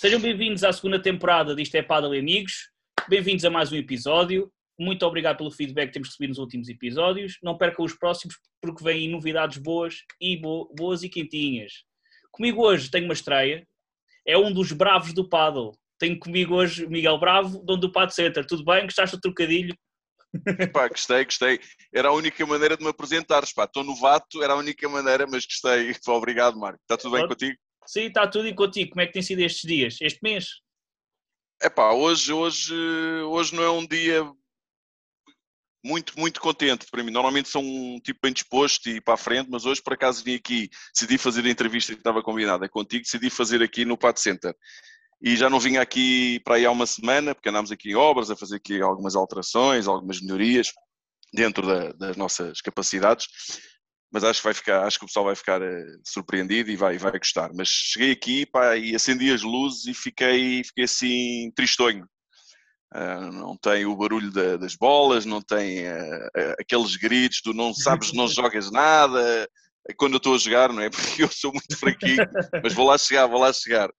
Sejam bem-vindos à segunda temporada disto é Paddle e Amigos. Bem-vindos a mais um episódio. Muito obrigado pelo feedback que temos recebido nos últimos episódios. Não percam os próximos porque vêm novidades boas e bo boas e quentinhas. Comigo hoje tenho uma estreia. É um dos bravos do paddle. Tenho comigo hoje Miguel Bravo, dono do Pad Center. Tudo bem? Gostaste do trocadilho? Gostei, gostei. Era a única maneira de me apresentares, pá. Estou novato, era a única maneira, mas gostei. Obrigado, Marco. Está tudo bem contigo? Sim, está tudo e contigo. Como é que tem sido estes dias? Este mês? É pá, hoje, hoje, hoje não é um dia muito, muito contente para mim. Normalmente sou um tipo bem disposto e para a frente, mas hoje por acaso vim aqui, decidi fazer a entrevista que estava combinada contigo, decidi fazer aqui no Pat Center. E já não vinha aqui para aí há uma semana, porque andámos aqui em obras, a fazer aqui algumas alterações, algumas melhorias dentro da- das nossas capacidades. Mas acho que vai ficar, acho que o pessoal vai ficar eh, surpreendido e vai, vai gostar. Mas cheguei aqui pá, e acendi as luzes e fiquei, fiquei assim tristonho. Ah, não tem o barulho da- das bolas, não tem ah, ah, aqueles gritos do não sabes, não jogas nada. Quando eu estou a jogar, não é? Porque eu sou muito fraquinho, mas vou lá chegar, vou lá chegar.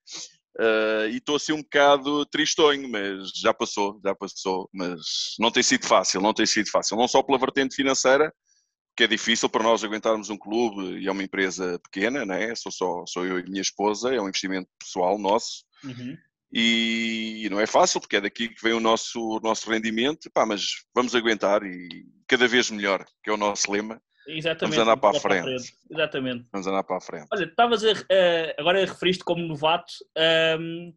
Ah, e estou assim um bocado tristonho, mas já passou, já passou. Mas não tem sido fácil, não tem sido fácil. Não só pela vertente financeira, que é difícil para nós aguentarmos um clube e é uma empresa pequena, né? sou, só, sou eu e minha esposa, é um investimento pessoal nosso Uhum. e não é fácil porque é daqui que vem o nosso, o nosso rendimento, Pá, mas vamos aguentar e cada vez melhor, que é o nosso lema, Exatamente. Vamos andar para a Vamos frente. Exatamente. vamos andar para a frente. Olha, estavas a, eh, agora referiste como novato ehm,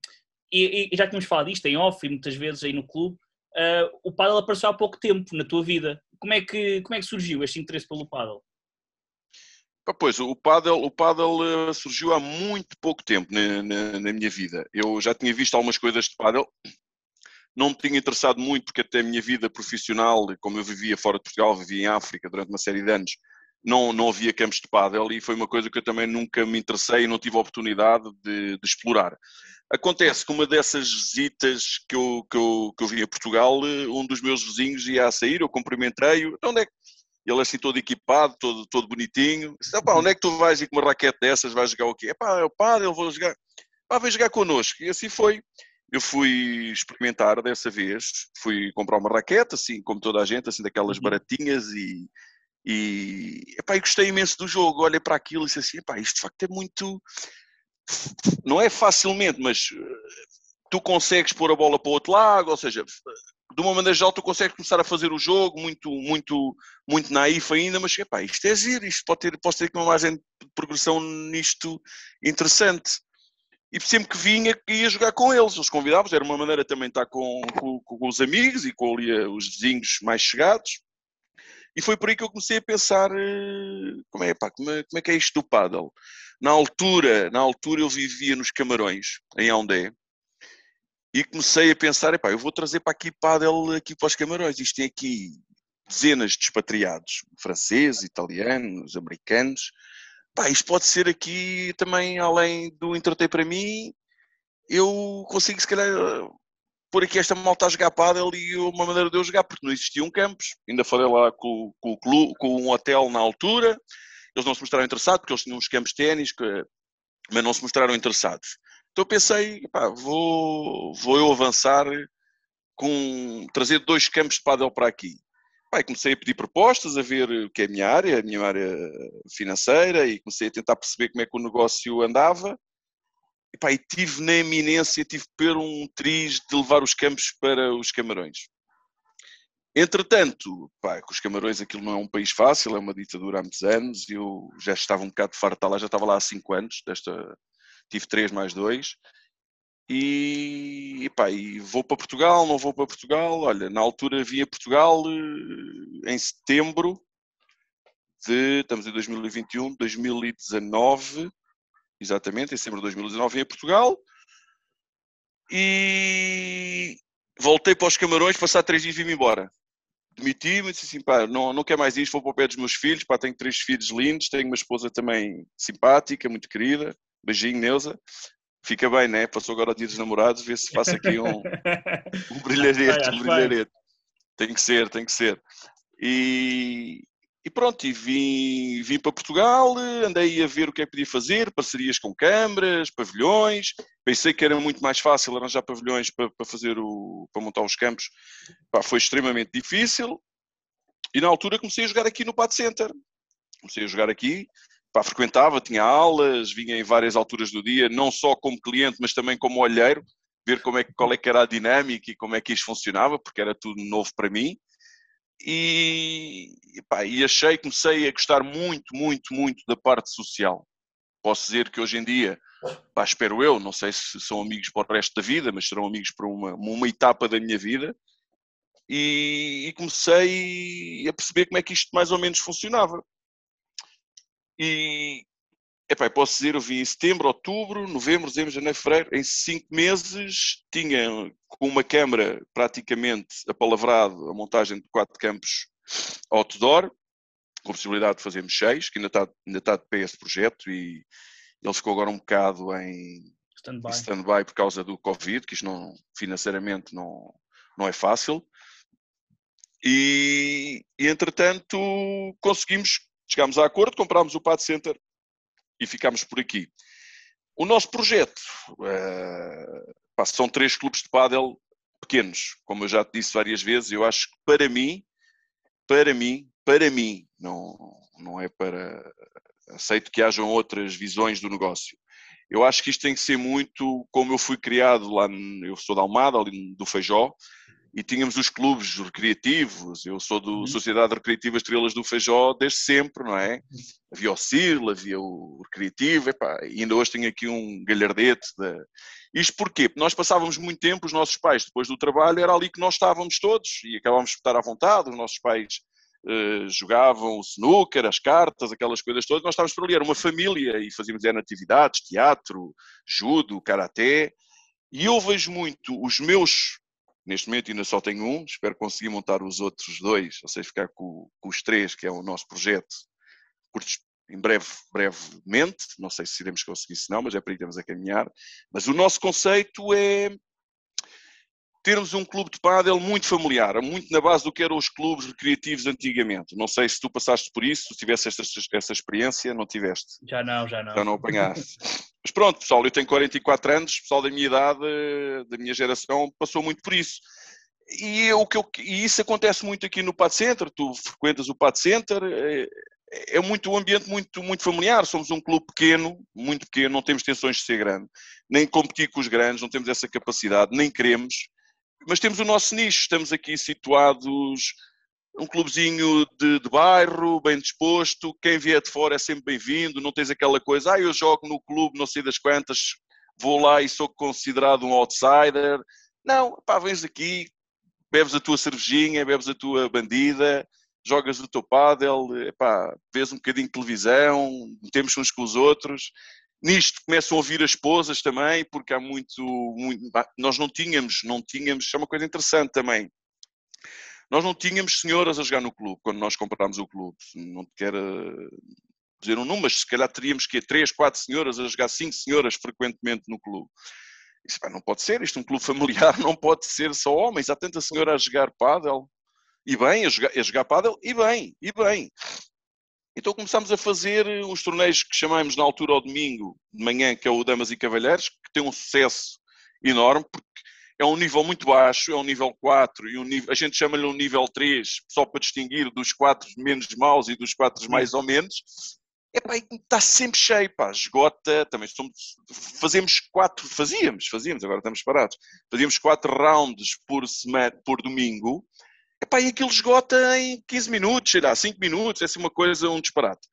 e, e já tínhamos falado disto em off e muitas vezes aí no clube. eh, o paddle apareceu há pouco tempo na tua vida. Como é que, como é que surgiu este interesse pelo paddle? Pois, o paddle, o paddle eh, surgiu há muito pouco tempo na, na- na minha vida. Eu já tinha visto algumas coisas de paddle, não me tinha interessado muito porque até a minha vida profissional, como eu vivia fora de Portugal, vivia em África durante uma série de anos, não, não havia campos de paddle e foi uma coisa que eu também nunca me interessei e não tive a oportunidade de, de explorar. Acontece que uma dessas visitas que eu, que, eu, que eu vim a Portugal, eh, um dos meus vizinhos ia a sair, eu cumprimentei-o, "Então, onde é que ele assim todo equipado, todo, todo bonitinho. Disse, "Epá, onde é que tu vais ir com uma raquete dessas? Vais jogar o quê? Epá, é o eu vou jogar. Pá, vem jogar connosco. E assim foi. Eu fui experimentar dessa vez, fui comprar uma raquete, assim como toda a gente, assim daquelas Uhum. baratinhas e, e, epá, e gostei imenso do jogo. Olhei para aquilo e disse assim, epá, isto de facto é muito... Não é facilmente, mas eh, tu consegues pôr a bola para o outro lado, ou seja, de uma maneira geral tu consegues começar a fazer o jogo muito, muito, muito naif ainda, mas epá, isto é giro, isto pode ter, pode ter aqui uma margem de progressão nisto interessante. E sempre que vinha, ia jogar com eles, os convidados, era uma maneira também de estar com, com, com os amigos e com ali, eh, os vizinhos mais chegados. E foi por aí que eu comecei a pensar eh, como é, pá, é, como é que é isto do paddle. Na altura, na altura eu vivia nos Camarões, em Ondé, e comecei a pensar, eu vou trazer para aqui paddle aqui para os Camarões. Isto tem aqui dezenas de expatriados, franceses, italianos, americanos. Pá, isto pode ser aqui também, além do entreter para mim, eu consigo se calhar pôr aqui esta malta a jogar paddle e uma maneira de eu jogar, porque não existiam campos. Ainda falei lá com, com com um hotel na altura, eles não se mostraram interessados, porque eles tinham uns campos de ténis, mas não se mostraram interessados. Então pensei, pá, vou, vou eu avançar com trazer dois campos de paddle para aqui. E comecei a pedir propostas, a ver o que é a minha área, a minha área financeira, e comecei a tentar perceber como é que o negócio andava. E, pá, e tive na eminência, tive pôr um triz de levar os campos para os Camarões. Entretanto, pá, com os Camarões aquilo não é um país fácil, é uma ditadura há muitos anos, eu já estava um bocado farto de lá, já estava lá há cinco anos, desta, tive três mais dois, e, pá, e vou para Portugal, não vou para Portugal, olha, na altura vim a Portugal eh, em setembro de, estamos em 2021, 2019, exatamente, em setembro de 2019 vim a Portugal, e voltei para os Camarões, passar três dias e vim embora. Demiti-me, disse assim, pá, não, não quero mais isto, vou para o pé dos meus filhos, pá, tenho três filhos lindos, tenho uma esposa também simpática, muito querida, beijinho, Neuza. Fica bem, né? Passou agora o dia dos namorados, vê se faço aqui um, um brilharete, um brilharete. Tem que ser, tem que ser. E, e pronto, e vim, vim para Portugal, andei a ver o que é que podia fazer, parcerias com câmaras, pavilhões. Pensei que era muito mais fácil arranjar pavilhões para, para fazer o, para montar os campos. Pá, foi extremamente difícil. E na altura comecei a jogar aqui no Pad Center. Comecei a jogar aqui, pá, frequentava, tinha aulas, vinha em várias alturas do dia, não só como cliente, mas também como olheiro, ver como é, qual é que era a dinâmica e como é que isto funcionava, porque era tudo novo para mim. E, e achei, comecei a gostar muito, muito, muito da parte social. Posso dizer que hoje em dia, pá, espero eu, não sei se são amigos para o resto da vida, mas serão amigos para uma, uma etapa da minha vida. E, e comecei a perceber como é que isto mais ou menos funcionava. E, epá, posso dizer, eu vim em setembro, outubro, novembro, dezembro, janeiro, fevereiro, em cinco meses tinha com uma câmara praticamente apalavrado a montagem de quatro campos outdoor, com possibilidade de fazermos seis, que ainda está, ainda está de pé esse projeto e ele ficou agora um bocado em stand-by stand por causa do Covid, que isto não, financeiramente não, não é fácil. E, e entretanto conseguimos, chegámos a acordo, comprámos o Pad Center e ficámos por aqui. O nosso projeto uh, pá, são três clubes de pádel pequenos, como eu já te disse várias vezes. Eu acho que para mim, para mim, para mim, não, não é para. Aceito que hajam outras visões do negócio. Eu acho que isto tem que ser muito como eu fui criado lá, eu sou da Almada, ali do Feijó, e tínhamos os clubes recreativos. Eu sou do uhum. Sociedade Recreativa Estrelas do Feijó desde sempre, não é? Havia o CIRL, havia o Recreativo, epá, e ainda hoje tenho aqui um galhardete. De... Isto porquê? Porque nós passávamos muito tempo, os nossos pais, depois do trabalho, era ali que nós estávamos todos e acabávamos de estar à vontade. Os nossos pais uh, jogavam o snooker, as cartas, aquelas coisas todas. Nós estávamos por ali, era uma família e fazíamos é, atividades, teatro, judo, karaté. E eu vejo muito os meus Neste momento ainda só tenho um, espero conseguir montar os outros dois, ou seja, ficar com, com os três, que é o nosso projeto, em breve, brevemente, não sei se iremos conseguir se não, mas é para aí que estamos a caminhar. Mas o nosso conceito é termos um clube de pádel muito familiar, muito na base do que eram os clubes recreativos antigamente. Não sei se tu passaste por isso, se tivesse essa, essa experiência, não tiveste? Já não, já não. Já não apanhaste. Mas pronto, pessoal, eu tenho 44 anos, pessoal da minha idade, da minha geração, passou muito por isso. E, o que eu, e isso acontece muito aqui no Pad Center, tu frequentas o Pad Center, é, é muito um ambiente muito, muito familiar, somos um clube pequeno, muito pequeno, não temos tensões de ser grande, nem competir com os grandes, não temos essa capacidade, nem queremos, mas temos o nosso nicho, estamos aqui situados um clubezinho de, de, bairro, bem disposto, quem vier de fora é sempre bem-vindo, não tens aquela coisa, ah, eu jogo no clube, não sei das quantas, vou lá e sou considerado um outsider. Não, pá, vens aqui, bebes a tua cervejinha, bebes a tua bandida, jogas o teu pádel, pá, vês um bocadinho de televisão, metemos uns com os outros. Nisto começam a ouvir as esposas também, porque há muito, muito nós não tínhamos, não tínhamos, é uma coisa interessante também nós não tínhamos senhoras a jogar no clube quando nós comprámos o clube. Não quero dizer um número, mas se calhar teríamos que três, quatro senhoras a jogar cinco senhoras frequentemente no clube. Isso não pode ser, isto é um clube familiar, não pode ser só homens. Há tanta senhora a jogar pádel, e bem, a jogar, a jogar pádel, e bem, e bem. Então começámos a fazer uns torneios que chamamos na altura ao domingo de manhã, que é o Damas e Cavalheiros, que tem um sucesso enorme, porque é um nível muito baixo, é um nível 4, e um nível, a gente chama-lhe um nível 3, só para distinguir dos 4 menos maus e dos 4 mais ou menos. É pá, está sempre cheio, pá, esgota, também somos, fazemos quatro, fazíamos, fazíamos, agora estamos parados, fazíamos quatro rounds por, semana, por domingo, é pá, e aquilo esgota em 15 minutos, sei lá, 5 minutos, é assim uma coisa, um disparate.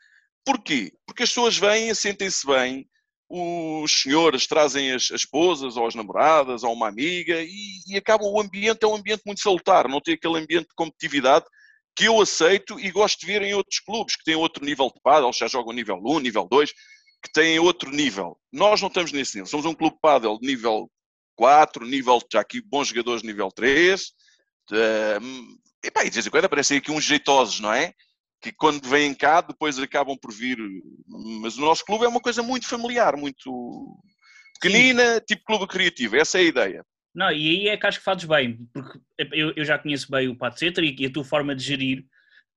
Porquê? Porque as pessoas vêm, sentem-se bem, os senhores trazem as, as, esposas ou as namoradas ou uma amiga e, e acaba o ambiente é um ambiente muito salutar, não tem aquele ambiente de competitividade que eu aceito e gosto de ver em outros clubes que têm outro nível de pádel, já jogam nível 1, nível 2, que têm outro nível. Nós não estamos nesse nível, somos um clube de pádel de nível 4, nível, já aqui bons jogadores de nível 3, uh, e, pá, e de vez em quando aparecem aqui uns jeitosos, não é? Que quando vêm cá depois acabam por vir. Mas o nosso clube é uma coisa muito familiar, muito pequenina, Sim. tipo clube criativo. Essa é a ideia. Não, e aí é que acho que fazes bem, porque eu, eu já conheço bem o Pato Center e, a tua forma de gerir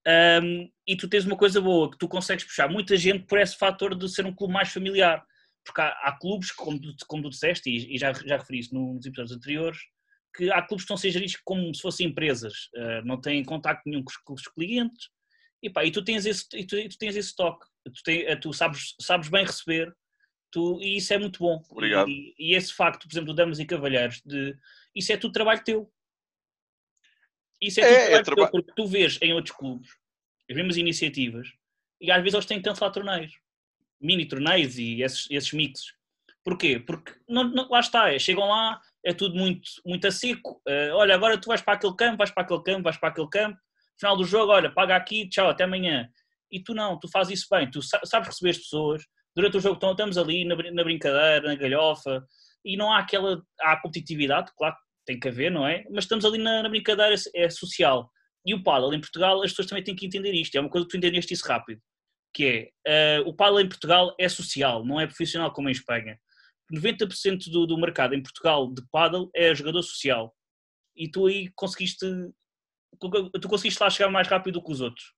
Um, e tu tens uma coisa boa, que tu consegues puxar muita gente por esse fator de ser um clube mais familiar. Porque há, há clubes, como tu, como tu disseste, e, e já, já referi isso nos episódios anteriores, que há clubes que estão a ser geridos como se fossem empresas, uh, não têm contacto nenhum com os, com os clientes, e, pá, e tu tens esse, e tu, tu tens esse toque, tu, eh, tu sabes, sabes bem receber, tu, e isso é muito bom. Obrigado. E, e esse facto, por exemplo, do Damas e Cavalheiros, de, isso é tudo trabalho teu. Isso é, é tudo é, trabalho teu, porque tu vês em outros clubes as mesmas iniciativas e às vezes eles têm que cancelar torneios, mini torneios e esses, esses mixes. Porquê? Porque não, não, lá está, é, chegam lá, é tudo muito, muito a seco. Uh, olha, agora tu vais para aquele campo, vais para aquele campo, vais para aquele campo. Final do jogo, olha, paga aqui, tchau, até amanhã. E tu não, tu fazes isso bem, tu sabes receber as pessoas. Durante o jogo estamos ali na, na brincadeira, na galhofa, e não há aquela. Há competitividade, claro, tem que haver, não é? Mas estamos ali na, na brincadeira, é social. E o paddle em Portugal, as pessoas também têm que entender isto. É uma coisa que tu entendeste isso rápido. Que é, uh, o paddle em Portugal é social, não é profissional como em Espanha. 90% do, do mercado em Portugal de paddle é jogador social. E tu aí conseguiste, tu conseguiste lá chegar mais rápido do que os outros.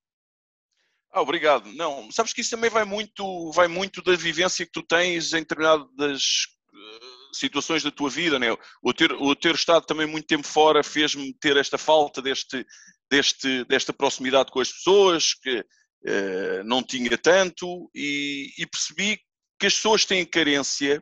Ah, obrigado. Não, sabes que isso também vai muito, vai muito da vivência que tu tens em determinadas uh, situações da tua vida, né? O ter, o ter estado também muito tempo fora fez-me ter esta falta deste, deste, desta proximidade com as pessoas que uh, não tinha tanto e, e percebi que as pessoas têm carência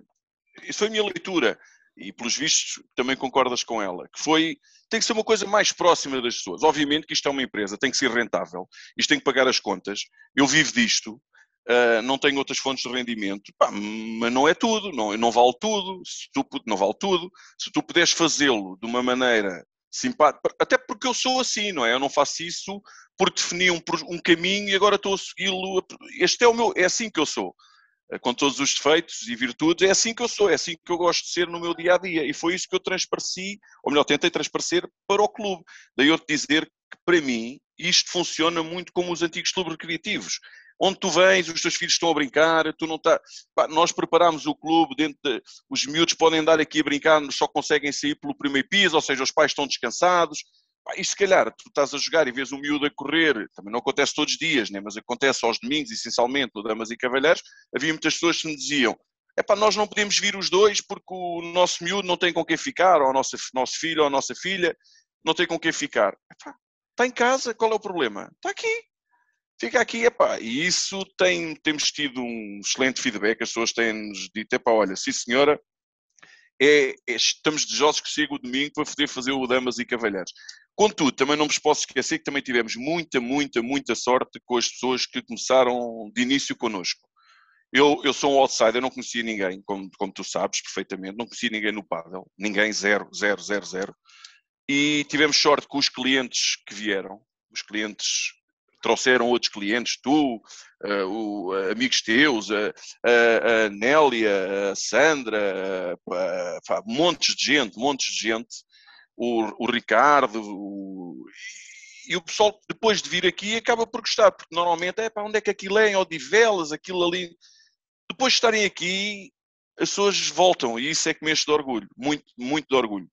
isso foi a minha leitura, e pelos vistos também concordas com ela, que foi, tem que ser uma coisa mais próxima das pessoas. Obviamente que isto é uma empresa, tem que ser rentável, isto tem que pagar as contas, eu vivo disto, uh, não tenho outras fontes de rendimento, Pá, mas não é tudo, não, não vale tudo, se tu, não vale tudo, se tu puderes fazê-lo de uma maneira simpática, até porque eu sou assim, não é? Eu não faço isso por definir um, um caminho e agora estou a segui-lo, este é o meu, é assim que eu sou. Eh, com todos os defeitos e virtudes, é assim que eu sou, é assim que eu gosto de ser no meu dia a dia. E foi isso que eu transpareci, ou melhor, tentei transparecer para o clube. Daí eu te dizer que, para mim, isto funciona muito como os antigos clubes recreativos. Onde tu vens, os teus filhos estão a brincar, tu não está. Nós preparámos o clube, dentro de... os miúdos podem andar aqui a brincar, só conseguem sair pelo primeiro piso, ou seja, os pais estão descansados e se calhar tu estás a jogar e vês um miúdo a correr, também não acontece todos os dias, né? mas acontece aos domingos, essencialmente, no Damas e Cavalheiros, havia muitas pessoas que me diziam é para nós não podemos vir os dois porque o nosso miúdo não tem com quem ficar, ou o nosso, nosso filho ou a nossa filha não tem com quem ficar. Epá, está em casa, qual é o problema? Está aqui. Fica aqui, epá. E isso tem, temos tido um excelente feedback, as pessoas têm-nos dito, epá, olha, sim senhora, é, é, estamos desejosos que chegue o domingo para poder fazer o Damas e Cavalheiros. Contudo, também não vos posso esquecer que também tivemos muita, muita, muita sorte com as pessoas que começaram de início connosco. Eu, eu sou um outsider, não conhecia ninguém, como, como tu sabes perfeitamente, não conhecia ninguém no paddle, ninguém, zero, zero, zero, zero. E tivemos sorte com os clientes que vieram, os clientes trouxeram outros clientes, tu, uh, o, uh, amigos teus, a, a, Nélia, a Sandra, uh, montes de gente, montes de gente, o, o Ricardo, o, e o pessoal depois de vir aqui acaba por gostar, porque normalmente é para onde é que aquilo é, em Odivelas, aquilo ali. Depois de estarem aqui, as pessoas voltam e isso é que me enche de orgulho, muito, muito de orgulho.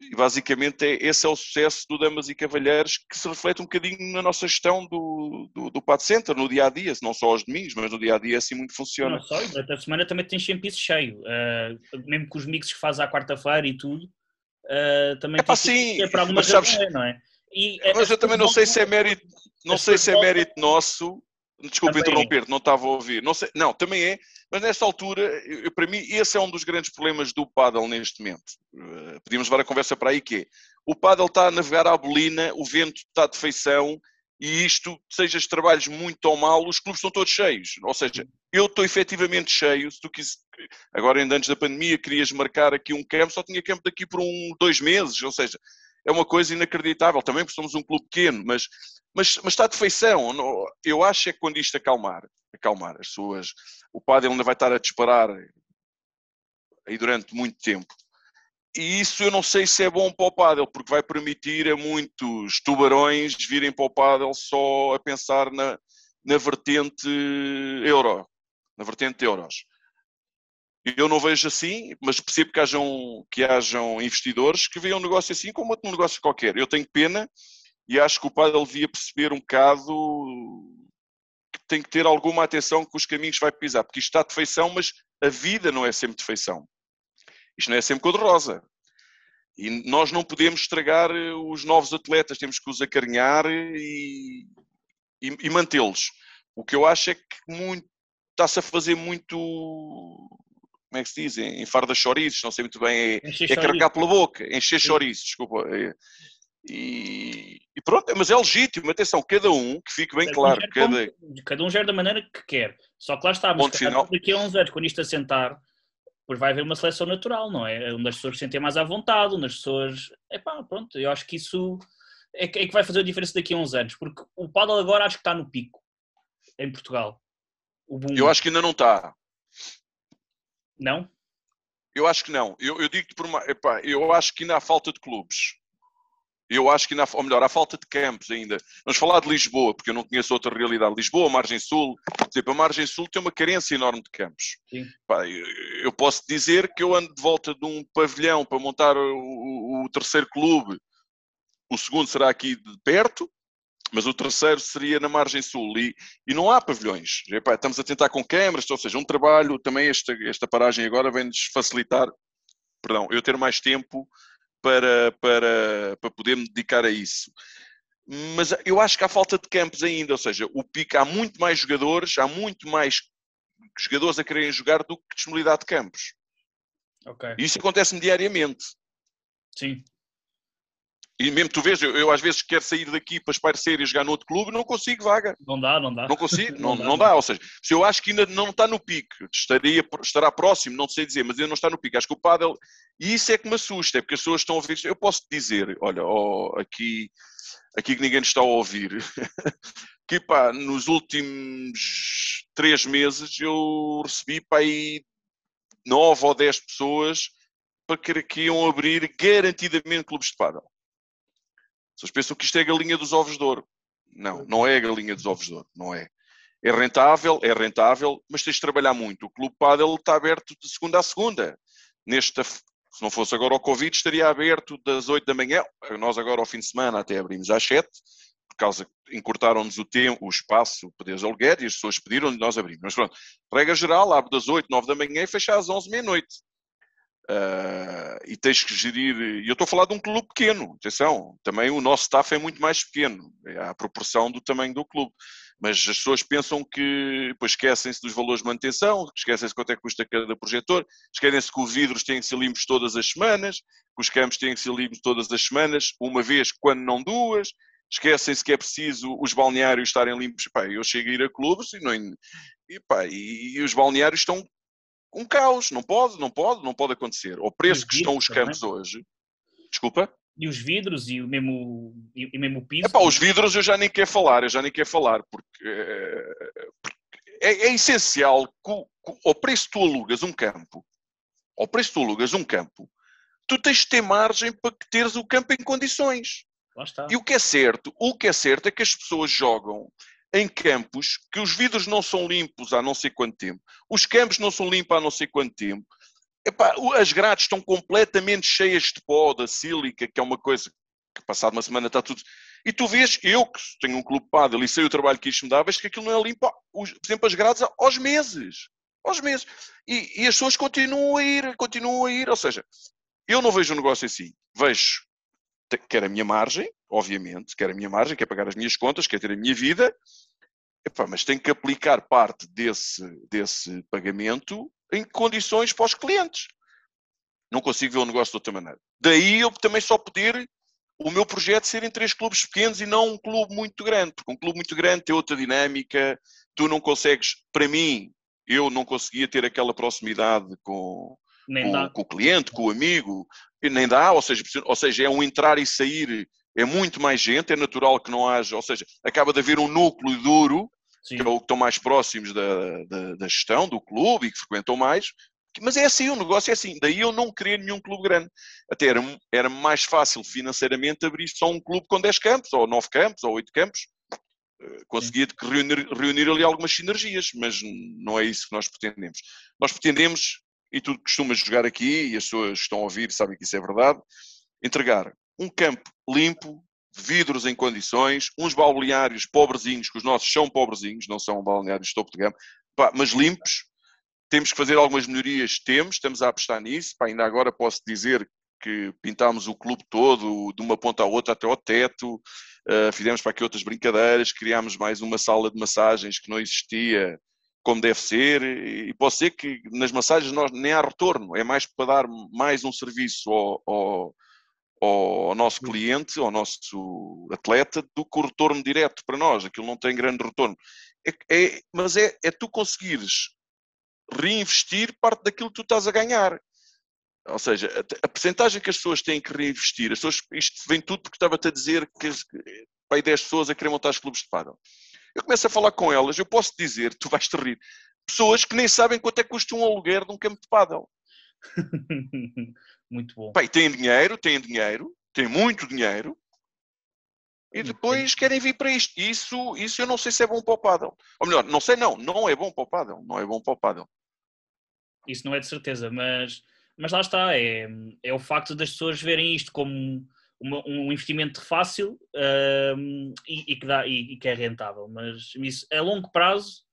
E basicamente é, esse é o sucesso do Damas e Cavalheiros que se reflete um bocadinho na nossa gestão do, do, do Pad Center, no dia a dia, não só aos domingos, mas no dia a dia assim muito funciona. Não só, a semana também tens sempre isso cheio, uh, mesmo com os mixes que faz à quarta-feira e tudo, uh, também é para sim, para algumas sabes, não é? E, é, mas eu também não sei se é mérito, não sei se é mérito nosso Desculpa interromper, não estava a ouvir. Não, sei, não, também é, mas nesta altura, eu, para mim, esse é um dos grandes problemas do paddle neste momento. Uh, podíamos levar a conversa para aí que é, o paddle está a navegar à bolina, o vento está de feição, e isto, seja os trabalhos muito ou mal, os clubes estão todos cheios. Ou seja, eu estou efetivamente cheio. Se tu quis, agora ainda antes da pandemia, querias marcar aqui um campo, só tinha campo daqui por um, dois meses. Ou seja, é uma coisa inacreditável. Também porque somos um clube pequeno, mas mas, mas está de feição. Eu acho é que quando isto acalmar, acalmar as suas, o padre ainda vai estar a disparar aí durante muito tempo. E isso eu não sei se é bom para o pádel, porque vai permitir a muitos tubarões virem para o pádel só a pensar na, na vertente euro, na vertente euros. Eu não vejo assim, mas percebo que hajam, que hajam investidores que veem um negócio assim como outro negócio qualquer. Eu tenho pena e acho que o padre devia perceber um bocado que tem que ter alguma atenção com os caminhos que vai pisar, porque isto está de feição, mas a vida não é sempre de feição. Isto não é sempre cor-de-rosa. E nós não podemos estragar eh, os novos atletas, temos que os acarinhar e, e, e mantê-los. O que eu acho é que muito, está-se a fazer muito. Como é que se diz? Em farda chorizos, não sei muito bem. É, é carregar pela boca, encher chorizos, desculpa. É, e, e, pronto, mas é legítimo, atenção, cada um, que fique bem cada claro. Um cada... cada um gera da maneira que quer. Só que lá está, mas final... daqui a uns anos, quando isto assentar, depois vai haver uma seleção natural, não é? Onde as pessoas se sentem mais à vontade, onde as pessoas. Epá, pronto, eu acho que isso é que, é que vai fazer a diferença daqui a uns anos, porque o paddle agora acho que está no pico em Portugal. Eu acho que ainda não está. Não? Eu acho que não. Eu, eu digo-te por uma. Epá, eu acho que ainda há falta de clubes. Eu acho que ainda ou melhor, há falta de campos ainda. Vamos falar de Lisboa, porque eu não conheço outra realidade. Lisboa, Margem Sul, por exemplo, a Margem Sul tem uma carência enorme de campos. Pá, eu, eu, posso dizer que eu ando de volta de um pavilhão para montar o, o, o terceiro clube. O segundo será aqui de perto, mas o terceiro seria na margem sul e, e não há pavilhões. Epá, estamos a tentar com câmaras, ou seja, um trabalho, também esta, esta paragem agora vem-nos facilitar, perdão, eu ter mais tempo para, para poder me dedicar a isso. Mas eu acho que há falta de campos ainda, ou seja, o pico há muito mais jogadores, há muito mais jogadores a quererem jogar do que disponibilidade de campos. Okay. Isso acontece-me diariamente. Sim. E mesmo tu vês, eu, eu, às vezes quero sair daqui para espairecer e jogar no outro clube, não consigo vaga. Não dá, não dá. Não consigo, não, não, dá, não dá. Ou seja, se eu acho que ainda não está no pico, estaria, estará próximo, não sei dizer, mas ainda não está no pico. Acho que o Padel, e isso é que me assusta, é porque as pessoas estão a ouvir. Eu posso dizer, olha, oh, aqui, aqui que ninguém está a ouvir, que pá, nos últimos três meses eu recebi para aí nove ou dez pessoas para que iam abrir garantidamente clubes de Padel pessoas pensam que isto é a galinha dos ovos de ouro. Não, não é a galinha dos ovos de ouro, não é. É rentável, é rentável, mas tens de trabalhar muito. O Clube Padel está aberto de segunda a segunda. Nesta, se não fosse agora o Covid, estaria aberto das 8 da manhã. Nós agora ao fim de semana até abrimos às 7, por causa que encurtaram-nos o tempo, o espaço, poderes aluguer, e as pessoas pediram e nós abrimos. Mas pronto, regra geral, abre das 8, 9 da manhã e fecha às 11, meia-noite. Uh, e tens que gerir. E eu estou a falar de um clube pequeno, atenção, também o nosso staff é muito mais pequeno, é a proporção do tamanho do clube. Mas as pessoas pensam que, depois esquecem-se dos valores de manutenção, esquecem-se quanto é que custa cada projetor, esquecem-se que os vidros têm que ser limpos todas as semanas, que os campos têm que ser limpos todas as semanas, uma vez, quando não duas, esquecem-se que é preciso os balneários estarem limpos. Pá, eu chego a ir a clubes e, não, e, pá, e, e os balneários estão um caos. Não pode, não pode, não pode acontecer. Ao preço que estão os campos também. hoje. Desculpa? E os vidros e o mesmo, e mesmo o piso? Epá, os vidros eu já nem quero falar, eu já nem quero falar, porque, porque é, é, essencial que, que ao preço que tu alugas um campo, ao preço que tu alugas um campo, tu tens de ter margem para que teres o campo em condições. E o que é certo, o que é certo é que as pessoas jogam em campos que os vidros não são limpos há não sei quanto tempo, os campos não são limpos há não sei quanto tempo, Epá, as grades estão completamente cheias de pó, da sílica, que é uma coisa que passado uma semana está tudo. E tu vês, eu que tenho um clube padre e sei o trabalho que isto me dá, vejo que aquilo não é limpo, por exemplo, as grades aos meses. Aos meses. E, e as pessoas continuam a ir, continuam a ir. Ou seja, eu não vejo um negócio assim. Vejo quer a minha margem, obviamente, quer a minha margem, quer pagar as minhas contas, quer ter a minha vida, Epá, mas tem que aplicar parte desse, desse pagamento em condições para os clientes. Não consigo ver o negócio de outra maneira. Daí eu também só poder o meu projeto ser em três clubes pequenos e não um clube muito grande, porque um clube muito grande tem outra dinâmica, tu não consegues, para mim, eu não conseguia ter aquela proximidade com, com, com, o cliente, com o amigo, nem dá, ou seja, ou seja, é um entrar e sair, é muito mais gente, é natural que não haja, ou seja, acaba de haver um núcleo duro, Sim. que é o que estão mais próximos da, da, da, gestão do clube e que frequentam mais, mas é assim, o negócio é assim, daí eu não queria nenhum clube grande. Até era, era mais fácil financeiramente abrir só um clube com 10 campos, ou 9 campos, ou 8 campos, eh, conseguia reunir, reunir ali algumas sinergias, mas não é isso que nós pretendemos. Nós pretendemos e tu costumas jogar aqui, e as pessoas que estão a ouvir sabem que isso é verdade, entregar um campo limpo, vidros em condições, uns balneários pobrezinhos, que os nossos são pobrezinhos, não são balneários topo de gama, pá, mas limpos. Temos que fazer algumas melhorias, temos, estamos a apostar nisso. Pá, ainda agora posso dizer que pintámos o clube todo, de uma ponta à outra até ao teto, uh, fizemos para aqui outras brincadeiras, criámos mais uma sala de massagens que não existia como deve ser, e posso dizer que nas massagens nós nem há retorno, é mais para dar mais um serviço ao, ao, ao nosso cliente, ao nosso atleta, do que o retorno direto para nós, aquilo não tem grande retorno. É, é, mas é, é tu conseguires reinvestir parte daquilo que tu estás a ganhar. Ou seja, a, a percentagem que as pessoas têm que reinvestir, as pessoas, isto vem tudo porque estava-te a dizer que para 10 pessoas a querer montar os clubes de paddle. Eu começo a falar com elas, eu posso dizer, tu vais te rir, pessoas que nem sabem quanto é que custa um aluguer de um campo de paddle. muito bom. Pai, têm dinheiro, têm dinheiro, têm muito dinheiro, e depois querem vir para isto. Isso, isso eu não sei se é bom para o paddle. Ou melhor, não sei não, não é bom para o paddle, não é bom para o paddle. Isso não é de certeza, mas, mas lá está, é, é o facto das pessoas verem isto como uma, um investimento fácil um, e, e, que dá, e, e, que é rentável, mas isso, a longo prazo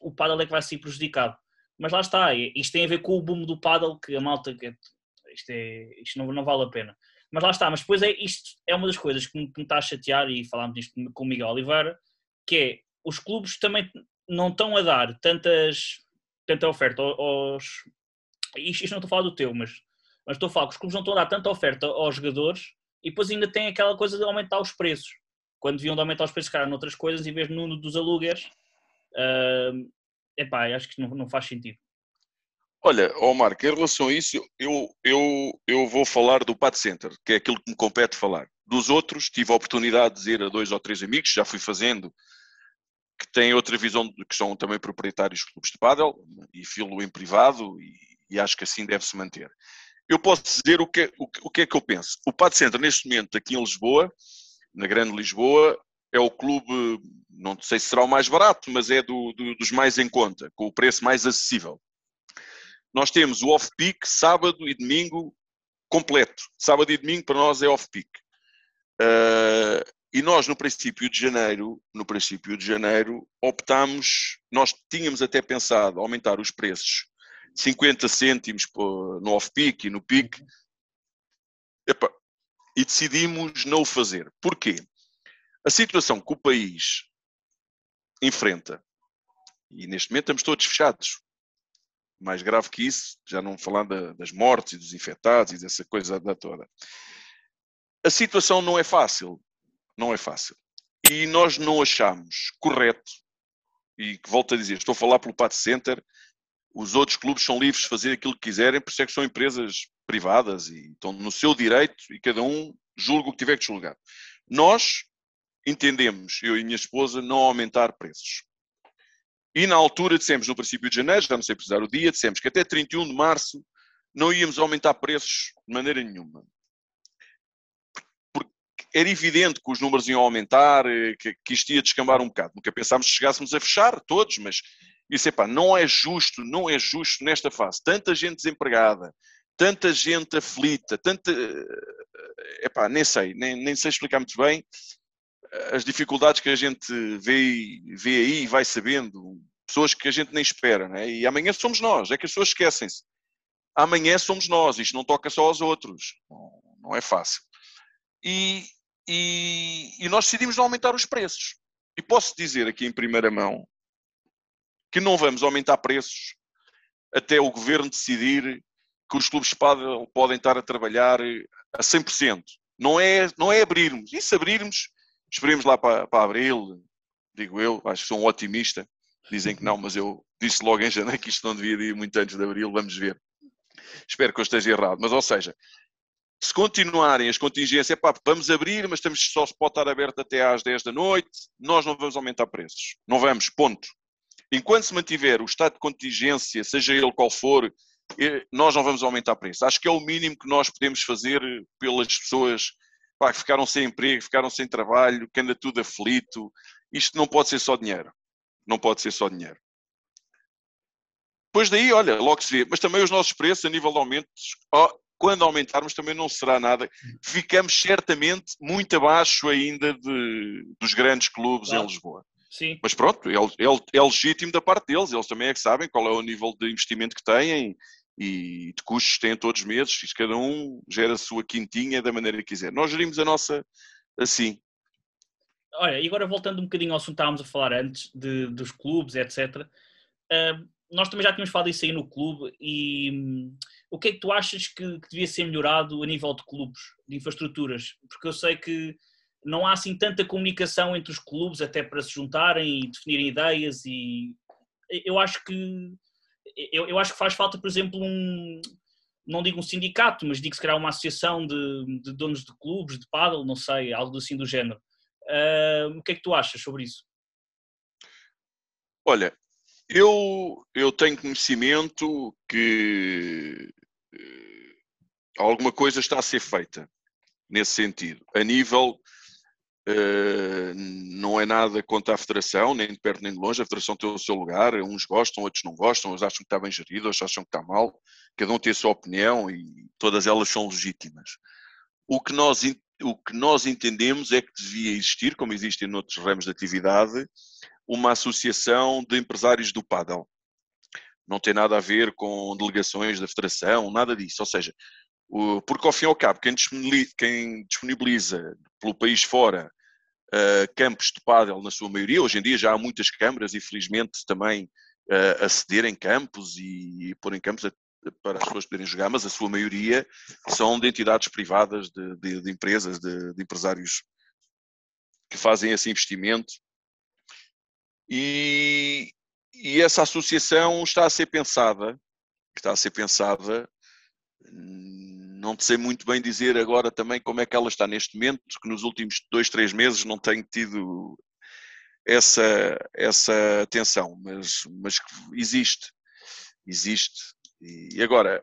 o paddle é que vai ser prejudicado. Mas lá está, isto tem a ver com o boom do paddle, que a malta, que isto, é, isto não, não vale a pena. Mas lá está, mas depois é, isto é uma das coisas que me, que me está a chatear, e falámos disto com o Miguel Oliveira, que é, os clubes também não estão a dar tantas, tanta oferta aos... Isto, isto não estou a falar do teu, mas, mas estou a falar que os clubes não estão a dar tanta oferta aos jogadores e depois ainda tem aquela coisa de aumentar os preços. Quando deviam de aumentar os preços, cara, noutras coisas, em vez de no dos alugueres, uh, epá, acho que não, não faz sentido. Olha, Omar, em relação a isso, eu, eu, eu vou falar do Pat Center, que é aquilo que me compete falar. Dos outros, tive a oportunidade de dizer a dois ou três amigos, já fui fazendo, que têm outra visão, que são também proprietários de clubes de pádel, e filo em privado, e, e acho que assim deve-se manter. Eu posso dizer o que, o, o que é que eu penso. O Pad Center, neste momento, aqui em Lisboa, na Grande Lisboa, é o clube, não sei se será o mais barato, mas é do, do, dos mais em conta, com o preço mais acessível. Nós temos o off-peak, sábado e domingo completo. Sábado e domingo para nós é off-peak. Uh, e nós, no princípio de janeiro, no princípio de janeiro, optámos, nós tínhamos até pensado aumentar os preços 50 cêntimos no off-peak e no peak. e decidimos não o fazer. Porquê? A situação que o país enfrenta, e neste momento estamos todos fechados, mais grave que isso, já não falar das mortes e dos infectados e dessa coisa da toda. A situação não é fácil, não é fácil. E nós não achamos correto, e volto a dizer, estou a falar pelo Pat Center, os outros clubes são livres de fazer aquilo que quiserem, por isso é que são empresas privadas e estão no seu direito e cada um julga o que tiver que julgar. Nós entendemos, eu e minha esposa, não aumentar preços. E na altura dissemos, no princípio de janeiro, já não sei precisar o dia, dissemos que até 31 de março não íamos aumentar preços de maneira nenhuma. Porque era evidente que os números iam aumentar, eh, que, que isto ia descambar um bocado. Nunca pensámos que chegássemos a fechar todos, mas disse, epá, não é justo, não é justo nesta fase. Tanta gente desempregada, tanta gente aflita, tanta... Eh, epá, nem sei, nem, nem sei explicar muito bem eh, as dificuldades que a gente vê, vê aí e vai sabendo, pessoas que a gente nem espera, né? e amanhã somos nós, é que as pessoas esquecem-se. Amanhã somos nós, isto não toca só aos outros, não, não é fácil. E, e, e nós decidimos não aumentar os preços. E posso dizer aqui em primeira mão que não vamos aumentar preços até o governo decidir que os clubes de podem estar a trabalhar a 100%. Não é, não é abrirmos. E se abrirmos, esperemos lá para, para abril, digo eu, acho que sou um otimista. Dizem que não, mas eu disse logo em janeiro que isto não devia ir muito antes de abril, vamos ver. Espero que eu esteja errado. Mas, ou seja, se continuarem as contingências, pá, vamos abrir, mas temos só se pode estar aberto até às 10 da noite, nós não vamos aumentar preços. Não vamos, ponto. Enquanto se mantiver o estado de contingência, seja ele qual for, eh, nós não vamos aumentar preço. Acho que é o mínimo que nós podemos fazer pelas pessoas pá, que ficaram sem emprego, ficaram sem trabalho, que anda tudo aflito. Isto não pode ser só dinheiro. Não pode ser só dinheiro. Depois daí, olha, logo se vê. Mas também os nossos preços a nível de aumentos, oh, quando aumentarmos também não será nada. Ficamos certamente muito abaixo ainda de, dos grandes clubes claro. em Lisboa. Sim. Mas pronto, é, é, é, legítimo da parte deles, eles também é que sabem qual é o nível de investimento que têm e de custos que têm todos os meses, e cada um gera a sua quintinha da maneira que quiser. Nós gerimos a nossa assim. Olha, e agora voltando um bocadinho ao assunto que estávamos a falar antes, de, dos clubes, etc. Uh, nós também já tínhamos falado isso aí no clube e um, o que é que tu achas que, que, devia ser melhorado a nível de clubes, de infraestruturas? Porque eu sei que não há assim tanta comunicação entre os clubes até para se juntarem e definirem ideias e eu acho que eu, eu acho que faz falta, por exemplo, um não digo um sindicato, mas digo se calhar uma associação de, de donos de clubes, de paddle, não sei, algo assim do género. Uh, o que é que tu achas sobre isso? Olha, eu, eu tenho conhecimento que uh, alguma coisa está a ser feita nesse sentido, a nível Uh, não é nada contra a Federação, nem de perto nem de longe. A Federação tem o seu lugar, uns gostam, outros não gostam, uns acham que está bem gerido, outros acham que está mal. Cada um tem a sua opinião e todas elas são legítimas. O que nós, o que nós entendemos é que devia existir, como existe em outros ramos de atividade, uma associação de empresários do paddle. Não tem nada a ver com delegações da Federação, nada disso. Ou seja, porque ao fim e ao cabo, quem disponibiliza pelo país fora uh, campos de pádel na sua maioria. Hoje em dia já há muitas câmaras e felizmente também uh, a cederem campos e, e porem campos a, para as pessoas poderem jogar, mas a sua maioria são de entidades privadas, de, de, de empresas, de, de, empresários que fazem esse investimento. E, e essa associação está a ser pensada, está a ser pensada não sei muito bem dizer agora também como é que ela está neste momento, que nos últimos dois, três meses não tenho tido essa, essa atenção, mas, mas existe, existe. E agora,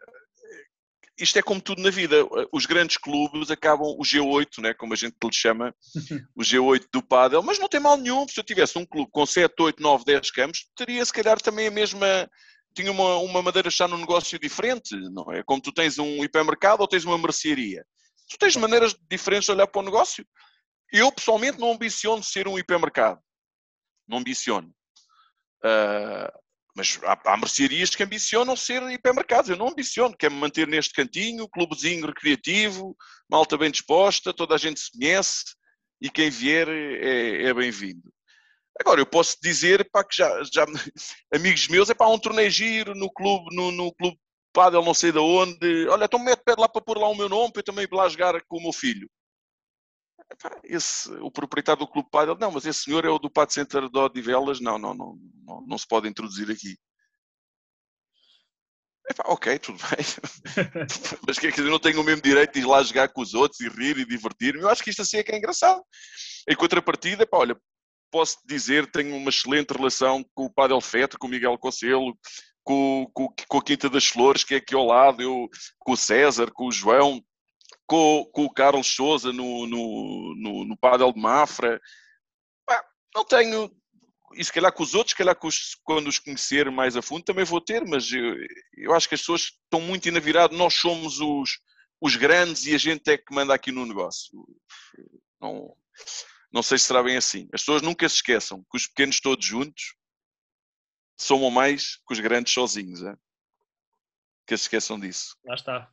isto é como tudo na vida, os grandes clubes acabam, o G8, né, como a gente lhe chama, o G8 do Padel, mas não tem mal nenhum, se eu tivesse um clube com 7, 8, 9, 10 campos, teria se calhar também a mesma tinha uma, uma madeira já num negócio diferente, não é? Como tu tens um hipermercado ou tens uma mercearia. Tu tens maneiras diferentes de olhar para o negócio. Eu, pessoalmente, não ambiciono ser um hipermercado. Não ambiciono. Uh, mas há, há mercearias que ambicionam ser hipermercados. Eu não ambiciono. Quero me manter neste cantinho, clubezinho recreativo, malta bem disposta, toda a gente se conhece e quem vier é, é bem-vindo. Agora, eu posso dizer pá, que já, já amigos meus, é para um torneio giro no clube, no, no clube Padel não sei de onde, olha, então mete pede lá para pôr lá o meu nome para eu também ir lá jogar com o meu filho. Esse, o proprietário do clube Padel, não, mas esse senhor é o do Pad Center de Odivelas, não, não, não, não, não se pode introduzir aqui. Epá, ok, tudo bem. Mas quer dizer, não tenho o mesmo direito de ir lá jogar com os outros e rir e divertir-me. Eu acho que isto assim é que é engraçado. Em contrapartida, epá, olha, posso dizer tenho uma excelente relação com o Padel Feta, com o Miguel Conselho, com, com, com, a Quinta das Flores, que é aqui ao lado, eu, com o César, com o João, com, com o Carlos Souza no, no, no, no Padel de Mafra. não tenho, e se calhar com os outros, se calhar os, quando os conhecer mais a fundo também vou ter, mas eu, eu acho que as pessoas estão muito inaviradas, nós somos os, os grandes e a gente é que manda aqui no negócio. Não, não sei se será bem assim. As pessoas nunca se esqueçam que os pequenos todos juntos somam mais que os grandes sozinhos. É? Que se esqueçam disso. Lá está.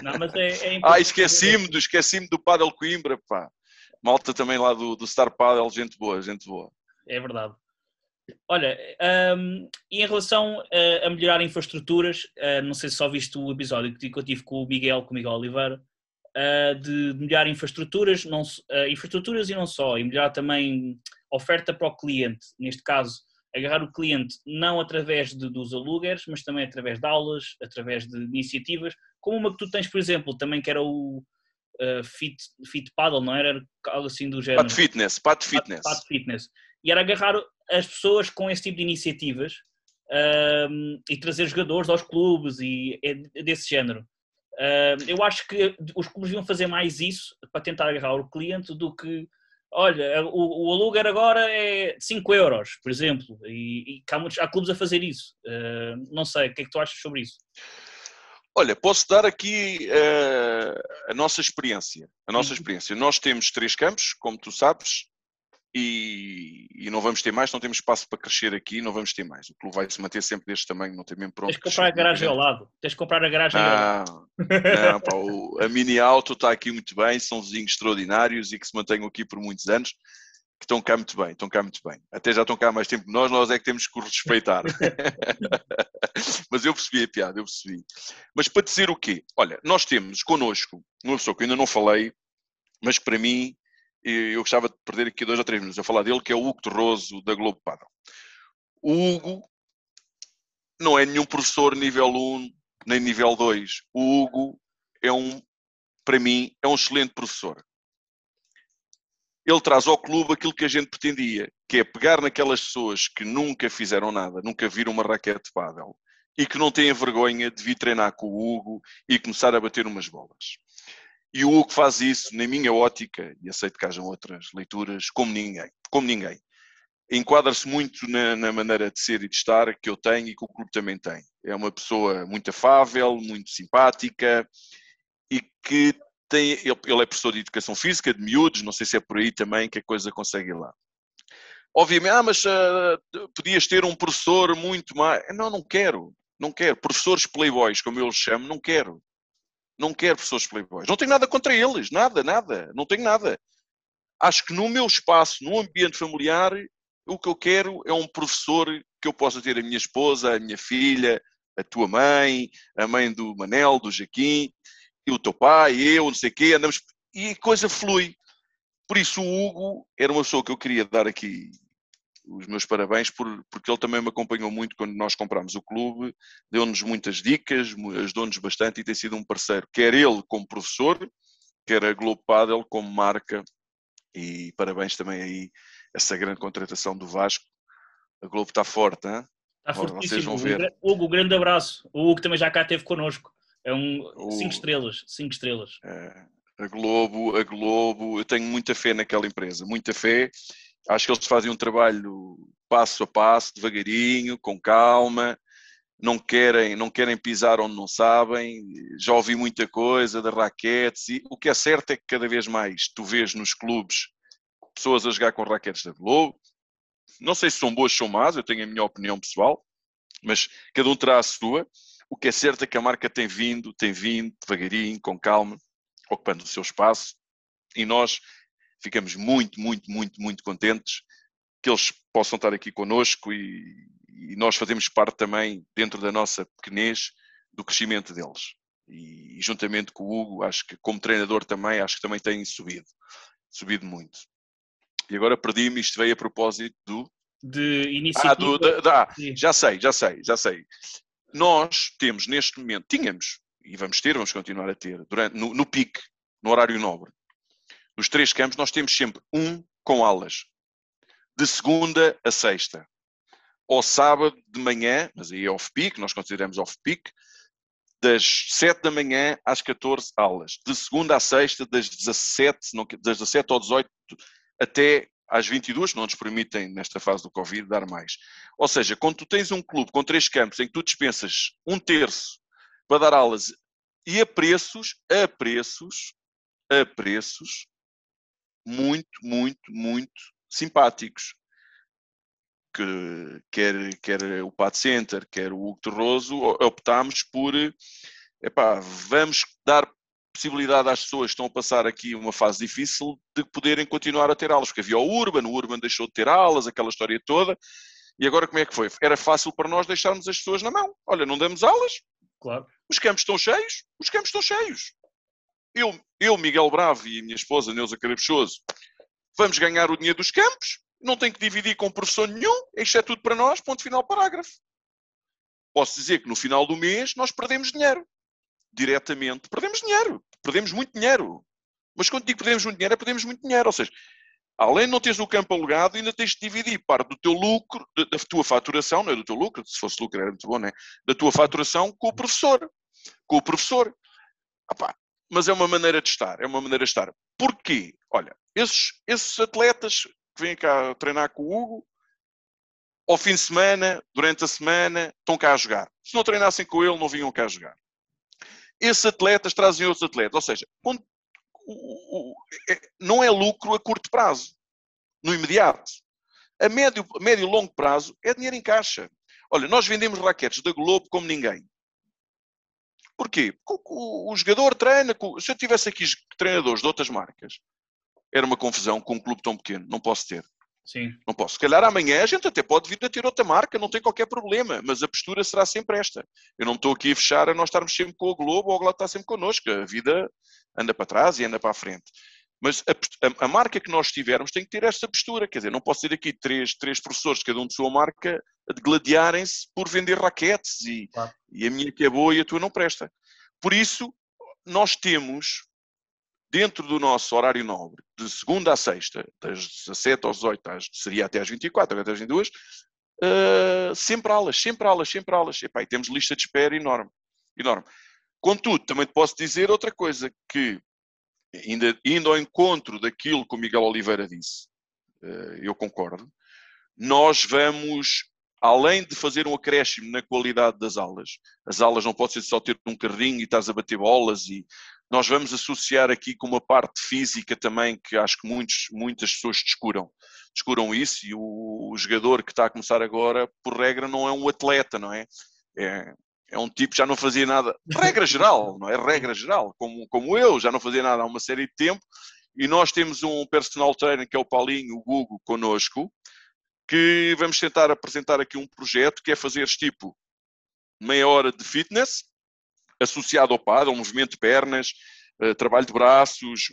Não, mas é, é ah, esqueci-me do, esqueci do Padel Coimbra, pá. Malta também lá do, do Star Padel, gente boa, gente boa. É verdade. Olha, um, e em relação a, a melhorar infraestruturas, uh, não sei se só viste o episódio que eu tive com o Miguel, com o Miguel Oliveira, de melhorar infraestruturas, não, uh, infraestruturas e não só, e melhorar também oferta para o cliente, neste caso, agarrar o cliente não através de, dos aluguers, mas também através de aulas, através de iniciativas, como uma que tu tens, por exemplo, também que era o uh, Fit, fit Paddle, não era? Algo assim do género. Pat Fitness, Pat Fitness. Pat, Pat Fitness. E era agarrar as pessoas com esse tipo de iniciativas uh, e trazer jogadores aos clubes e é desse género. Eu acho que os clubes deviam fazer mais isso para tentar agarrar o cliente do que, olha, o, o aluguer agora é 5 euros, por exemplo, e, e há, muitos, há clubes a fazer isso. Não sei, o que é que tu achas sobre isso? Olha, posso dar aqui uh, a nossa experiência. A nossa uhum. experiência. Nós temos três campos, como tu sabes, e, e, não vamos ter mais, não temos espaço para crescer aqui, não vamos ter mais. O clube vai se manter sempre deste tamanho, não tem mesmo pronto. Tens que comprar a garagem ao lado. Tens que comprar a garagem não, ao lado. Não, pá, o, a Mini Auto está aqui muito bem, são vizinhos extraordinários e que se mantenham aqui por muitos anos, que estão cá muito bem, estão cá muito bem. Até já estão cá há mais tempo que nós, nós é que temos que respeitar. Mas eu percebi a piada, eu percebi. Mas para dizer o quê? Olha, nós temos connosco uma pessoa que eu ainda não falei, mas que para mim eu gostava de perder aqui dois ou três minutos a falar dele, que é o Hugo Terroso da Globo Paddle. O Hugo não é nenhum professor nível 1 nem nível 2. O Hugo é um, para mim, é um excelente professor. Ele traz ao clube aquilo que a gente pretendia, que é pegar naquelas pessoas que nunca fizeram nada, nunca viram uma raquete de pádel e que não têm vergonha de vir treinar com o Hugo e começar a bater umas bolas. E o Hugo faz isso, na minha ótica, e aceito que hajam outras leituras, como ninguém. Como ninguém. Enquadra-se muito na, na, maneira de ser e de estar que eu tenho e que o clube também tem. É uma pessoa muito afável, muito simpática e que tem. Ele, ele é professor de educação física, de miúdos, não sei se é por aí também que a coisa consegue ir lá. Obviamente, ah, mas uh, podias ter um professor muito mais. Não, não quero. Não quero. Professores playboys, como eu os chamo, não quero não quero professores playboys. Não tenho nada contra eles, nada, nada, não tenho nada. Acho que no meu espaço, no ambiente familiar, o que eu quero é um professor que eu possa ter a minha esposa, a minha filha, a tua mãe, a mãe do Manel, do Jaquim, e o teu pai, eu, não sei o quê, andamos e a coisa flui. Por isso o Hugo era uma pessoa que eu queria dar aqui os meus parabéns, por, porque ele também me acompanhou muito quando nós comprámos o clube, deu-nos muitas dicas, ajudou-nos bastante e tem sido um parceiro, quer ele como professor, quer a Globo Padel como marca, e parabéns também aí essa grande contratação do Vasco. A Globo está forte, hein? Está fortíssimo. Vocês vão ver. Hugo, grande abraço. O Hugo também já cá esteve connosco. É um 5 estrelas, cinco estrelas. É, a Globo, a Globo, eu tenho muita fé naquela empresa, muita fé Acho que eles fazem um trabalho passo a passo, devagarinho, com calma, não querem, não querem pisar onde não sabem. Já ouvi muita coisa de raquetes e o que é certo é que cada vez mais tu vês nos clubes pessoas a jogar com raquetes da Globo. Não sei se são boas ou más, eu tenho a minha opinião pessoal, mas cada um terá a sua. O que é certo é que a marca tem vindo, tem vindo devagarinho, com calma, ocupando o seu espaço e nós ficamos muito, muito, muito, muito contentes que eles possam estar aqui connosco e, e nós fazemos parte também, dentro da nossa pequenez, do crescimento deles. E, e, juntamente com o Hugo, acho que como treinador também, acho que também tem subido, subido muito. E agora perdi-me, isto veio a propósito do... De iniciativa. Ah, do, da, da, já sei, já sei, já sei. Nós temos neste momento, tínhamos, e vamos ter, vamos continuar a ter, durante, no, no pique, no horário nobre, nos três campos, nós temos sempre um com aulas. De segunda a sexta. Ao sábado de manhã, mas aí é off-peak, nós consideramos off-peak, das 7 da manhã às 14 aulas. De segunda a sexta, das 17, não, das 17 ao 18 até às 22, não nos permitem, nesta fase do Covid, dar mais. Ou seja, quando tu tens um clube com três campos em que tu dispensas um terço para dar aulas e a preços, a preços, a preços muito, muito, muito simpáticos. Que quer, quer o Pat Center, quer o Hugo Terroso, optámos por epá, vamos dar possibilidade às pessoas que estão a passar aqui uma fase difícil de poderem continuar a ter aulas, porque havia o Urban, o Urban deixou de ter aulas, aquela história toda, e agora como é que foi? Era fácil para nós deixarmos as pessoas na mão. Olha, não damos aulas, claro. os campos estão cheios, os campos estão cheios. Eu, eu, Miguel Bravo e a minha esposa, Neuza Carabechoso, vamos ganhar o dinheiro dos campos, não tem que dividir com professor nenhum, isto é tudo para nós, ponto final, parágrafo. Posso dizer que no final do mês nós perdemos dinheiro. Diretamente, perdemos dinheiro. Perdemos muito dinheiro. Mas quando digo perdemos muito dinheiro, é perdemos muito dinheiro. Ou seja, além de não teres o campo alugado, ainda tens de dividir parte do teu lucro, da, tua faturação, não é do teu lucro, se fosse lucro era muito bom, não é? Da tua faturação com o professor. Com o professor. Epá, mas é uma maneira de estar, é uma maneira de estar. Porquê? Olha, esses, esses atletas que vêm cá treinar com o Hugo, ao fim de semana, durante a semana, estão cá a jogar. Se não treinassem com ele, não vinham cá a jogar. esses atletas trazem outros atletas. Ou seja, quando, o, o, é, não é lucro a curto prazo, no imediato. A médio, médio e longo prazo é dinheiro em caixa. Olha, nós vendemos raquetes da Globo como ninguém. Porquê? Porque o, o, jogador treina. Se eu tivesse aqui treinadores de outras marcas, era uma confusão com um clube tão pequeno. Não posso ter. Sim. Não posso. Se calhar amanhã a gente até pode vir a ter outra marca, não tem qualquer problema, mas a postura será sempre esta. Eu não estou aqui a fechar a nós estarmos sempre com o Globo ou o Globo está sempre connosco. A vida anda para trás e anda para a frente. Mas a, a, a, marca que nós tivermos tem que ter esta postura. Quer dizer, não posso ter aqui três, três professores, cada um de sua marca, a gladiarem-se por vender raquetes e, claro. e a minha que é boa e a tua não presta. Por isso, nós temos, dentro do nosso horário nobre, de segunda a sexta, das 17 às 18, às, seria até às 24, até às 22, uh, sempre aulas, sempre aulas, sempre aulas. Epá, e temos lista de espera enorme. enorme. Contudo, também te posso dizer outra coisa, que ainda indo ao encontro daquilo que o Miguel Oliveira disse, uh, eu concordo, nós vamos além de fazer um acréscimo na qualidade das aulas, as aulas não pode ser só ter um carrinho e estás a bater bolas e nós vamos associar aqui com uma parte física também que acho que muitos, muitas pessoas descuram. Descuram isso e o, o jogador que está a começar agora, por regra, não é um atleta, não é? É, é um tipo que já não fazia nada, regra geral, não é? Regra geral, como, como eu, já não fazia nada há uma série de tempo. E nós temos um personal trainer que é o Paulinho, o Gugo, connosco, que vamos tentar apresentar aqui um projeto que é fazer tipo meia hora de fitness associado ao PAD, ao movimento de pernas, uh, trabalho de braços,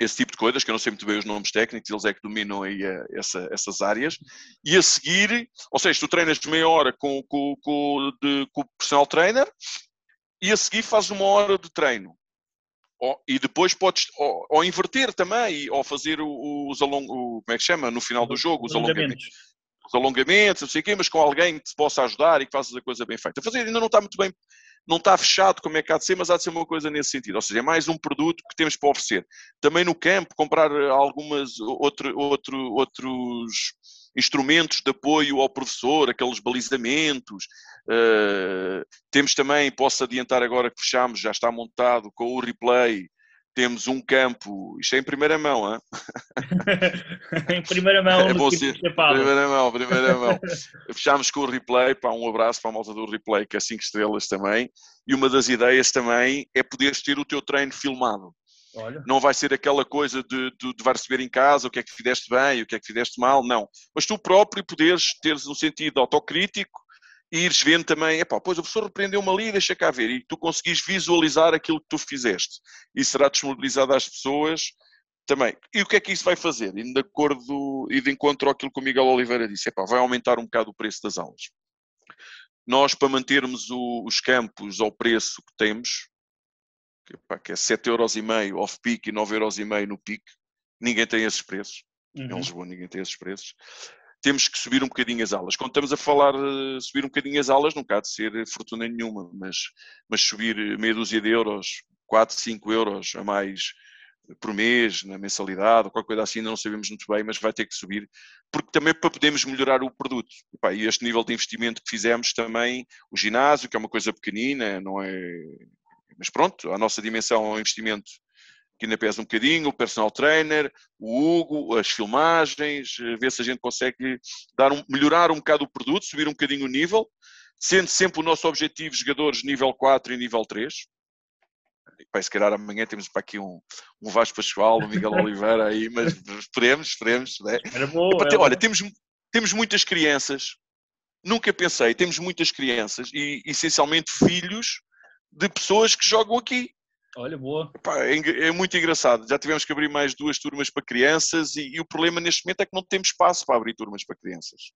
esse tipo de coisas, que eu não sei muito bem os nomes técnicos, eles é que dominam aí uh, essa, essas áreas. E a seguir, ou seja, tu treinas meia hora com, com, com, de, com o personal trainer e a seguir fazes uma hora de treino ou, e depois podes ou, ou, inverter também, ou fazer os alongamentos, como é que chama, no final do jogo, os alongamentos. Os alongamentos, não sei o quê, mas com alguém que te possa ajudar e que faças a coisa bem feita. Fazer ainda não está muito bem, não está fechado como é que há de ser, mas há de ser uma coisa nesse sentido. Ou seja, é mais um produto que temos para oferecer. Também no campo, comprar algumas, outro, outro, outros instrumentos de apoio ao professor, aqueles balizamentos. Uh, temos também, posso adiantar agora que fechamos, já está montado com o replay. Temos um campo, isto é em primeira mão, hein? em primeira mão, é bom ser, primeira mão, primeira mão. Fechámos com o replay, pá, um abraço para a malta do replay, que é 5 estrelas também. E uma das ideias também é poderes ter o teu treino filmado. Olha. Não vai ser aquela coisa de, de, de vai receber em casa o que é que fizeste bem, o que é que fizeste mal, não. Mas tu próprio poderes teres um sentido autocrítico e ires vendo também, epá, pois o professor repreendeu-me ali, deixa cá ver, e tu conseguis visualizar aquilo que tu fizeste. E será disponibilizado às pessoas também. E o que é que isso vai fazer? E de acordo e de encontro àquilo que o Miguel Oliveira disse, epá, vai aumentar um bocado o preço das aulas. Nós, para mantermos o, os campos ao preço que temos, que, pá, que é 7,5€ off-peak e 9,5€ no peak. Ninguém tem esses preços. Uhum. Em Lisboa ninguém tem esses preços. Temos que subir um bocadinho as aulas. Quando estamos a falar de subir um bocadinho as aulas, não há de ser fortuna nenhuma, mas, mas subir meia dúzia de euros, 4, 5 euros a mais por mês, na mensalidade, ou qualquer coisa assim, não sabemos muito bem, mas vai ter que subir, porque também para podermos melhorar o produto. E, e este nível de investimento que fizemos também, o ginásio, que é uma coisa pequenina, não é mas pronto, a nossa dimensão é um investimento que ainda pesa um bocadinho, o personal trainer, o Hugo, as filmagens, eh, ver se a gente consegue dar um, melhorar um bocado o produto, subir um bocadinho o nível, sendo sempre o nosso objetivo jogadores nível 4 e nível 3. Pai, se calhar amanhã temos para aqui um, um Vasco Pascoal, um Miguel Oliveira aí, mas esperemos, esperemos. Né? Era bom, olha. Temos, temos muitas crianças, nunca pensei, temos muitas crianças e essencialmente filhos de pessoas que jogam aqui. Olha, boa. Epá, é, é, muito engraçado. Já tivemos que abrir mais duas turmas para crianças e, e, o problema neste momento é que não temos espaço para abrir turmas para crianças.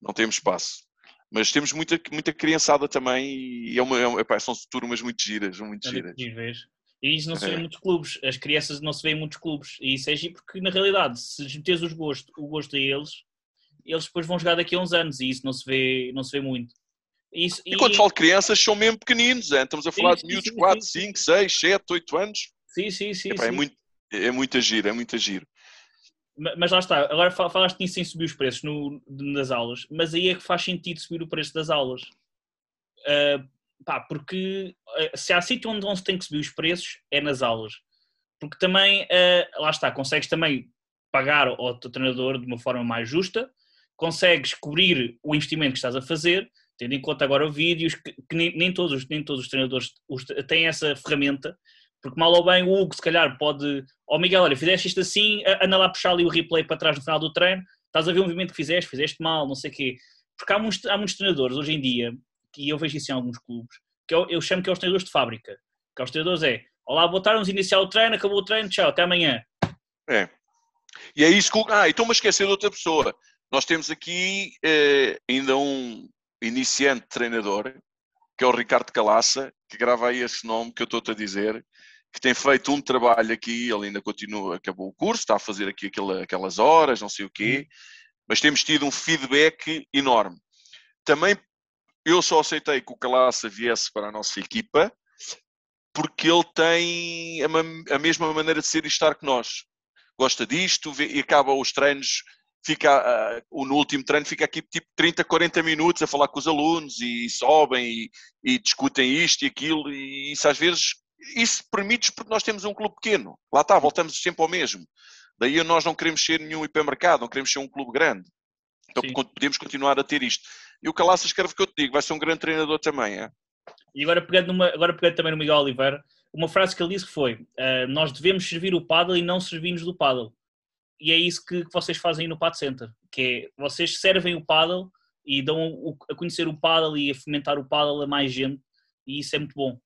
Não temos espaço. Mas temos muita, muita criançada também e é uma, é, epá, são turmas muito giras, muito giras. E isso não se vê em muitos clubes. As crianças não se vê em muitos clubes. E isso é giro porque, na realidade, se meteres os gosto, o gosto a eles, eles depois vão jogar daqui a uns anos e isso não se vê, não se vê muito. Isso, e, e quando falo crianças, são mesmo pequeninos, é? estamos a falar sim, de miúdos de 4, 5, 6, 7, 8 anos. Sim, sim, sim. Epá, é sim. É, muito, é muito agir, é muito agir. Mas lá está, agora falaste nisso sem subir os preços no, nas aulas, mas aí é que faz sentido subir o preço das aulas. Uh, pá, porque eh, se há sítio onde não se tem que subir os preços, é nas aulas. Porque também, uh, lá está, consegues também pagar ao teu treinador de uma forma mais justa, consegues cobrir o investimento que estás a fazer, tendo em conta agora vídeos, que, que nem, nem, todos, nem todos os treinadores têm essa ferramenta, porque mal ou bem o Hugo se calhar pode, ó oh, Miguel, olha, fizeste isto assim, anda lá puxar ali o replay para trás no final do treino, estás a ver o movimento que fizeste, fizeste mal, não sei o quê. Porque há muitos, há muitos treinadores hoje em dia, que eu vejo isso em alguns clubes, que eu, eu chamo que é os treinadores de fábrica. Que é os treinadores é, olá, boa tarde, vamos iniciar o treino, acabou o treino, tchau, até amanhã. É. E é isso que... Ah, então me esquecer de outra pessoa. Nós temos aqui eh, ainda um iniciante treinador, que é o Ricardo Calaça, que grava aí esse nome que eu estou-te a dizer, que tem feito um trabalho aqui, ele ainda continua, acabou o curso, está a fazer aqui aquela, aquelas horas, não sei o quê, uhum. mas temos tido um feedback enorme. Também eu só aceitei que o Calaça viesse para a nossa equipa porque ele tem a, a mesma maneira de ser e estar que nós. Gosta disto vê, e acaba os treinos, fica uh, no último treino fica aqui tipo 30, 40 minutos a falar com os alunos e sobem e, e discutem isto e aquilo e isso às vezes isso permite porque nós temos um clube pequeno. Lá está, voltamos sempre ao mesmo. Daí nós não queremos ser nenhum hipermercado, não queremos ser um clube grande. Então Sim. podemos continuar a ter isto. E o Calaça escreve que eu te digo, vai ser um grande treinador também. É? E agora pegando, numa, agora pegando também no Miguel Oliveira, uma frase que ele disse foi: uh, Nós devemos servir o paddle e não servimos do paddle. E é isso que, vocês fazem no Pad Center, que é vocês servem o paddle e dão a conhecer o paddle e a fomentar o paddle a mais gente, e isso é muito bom.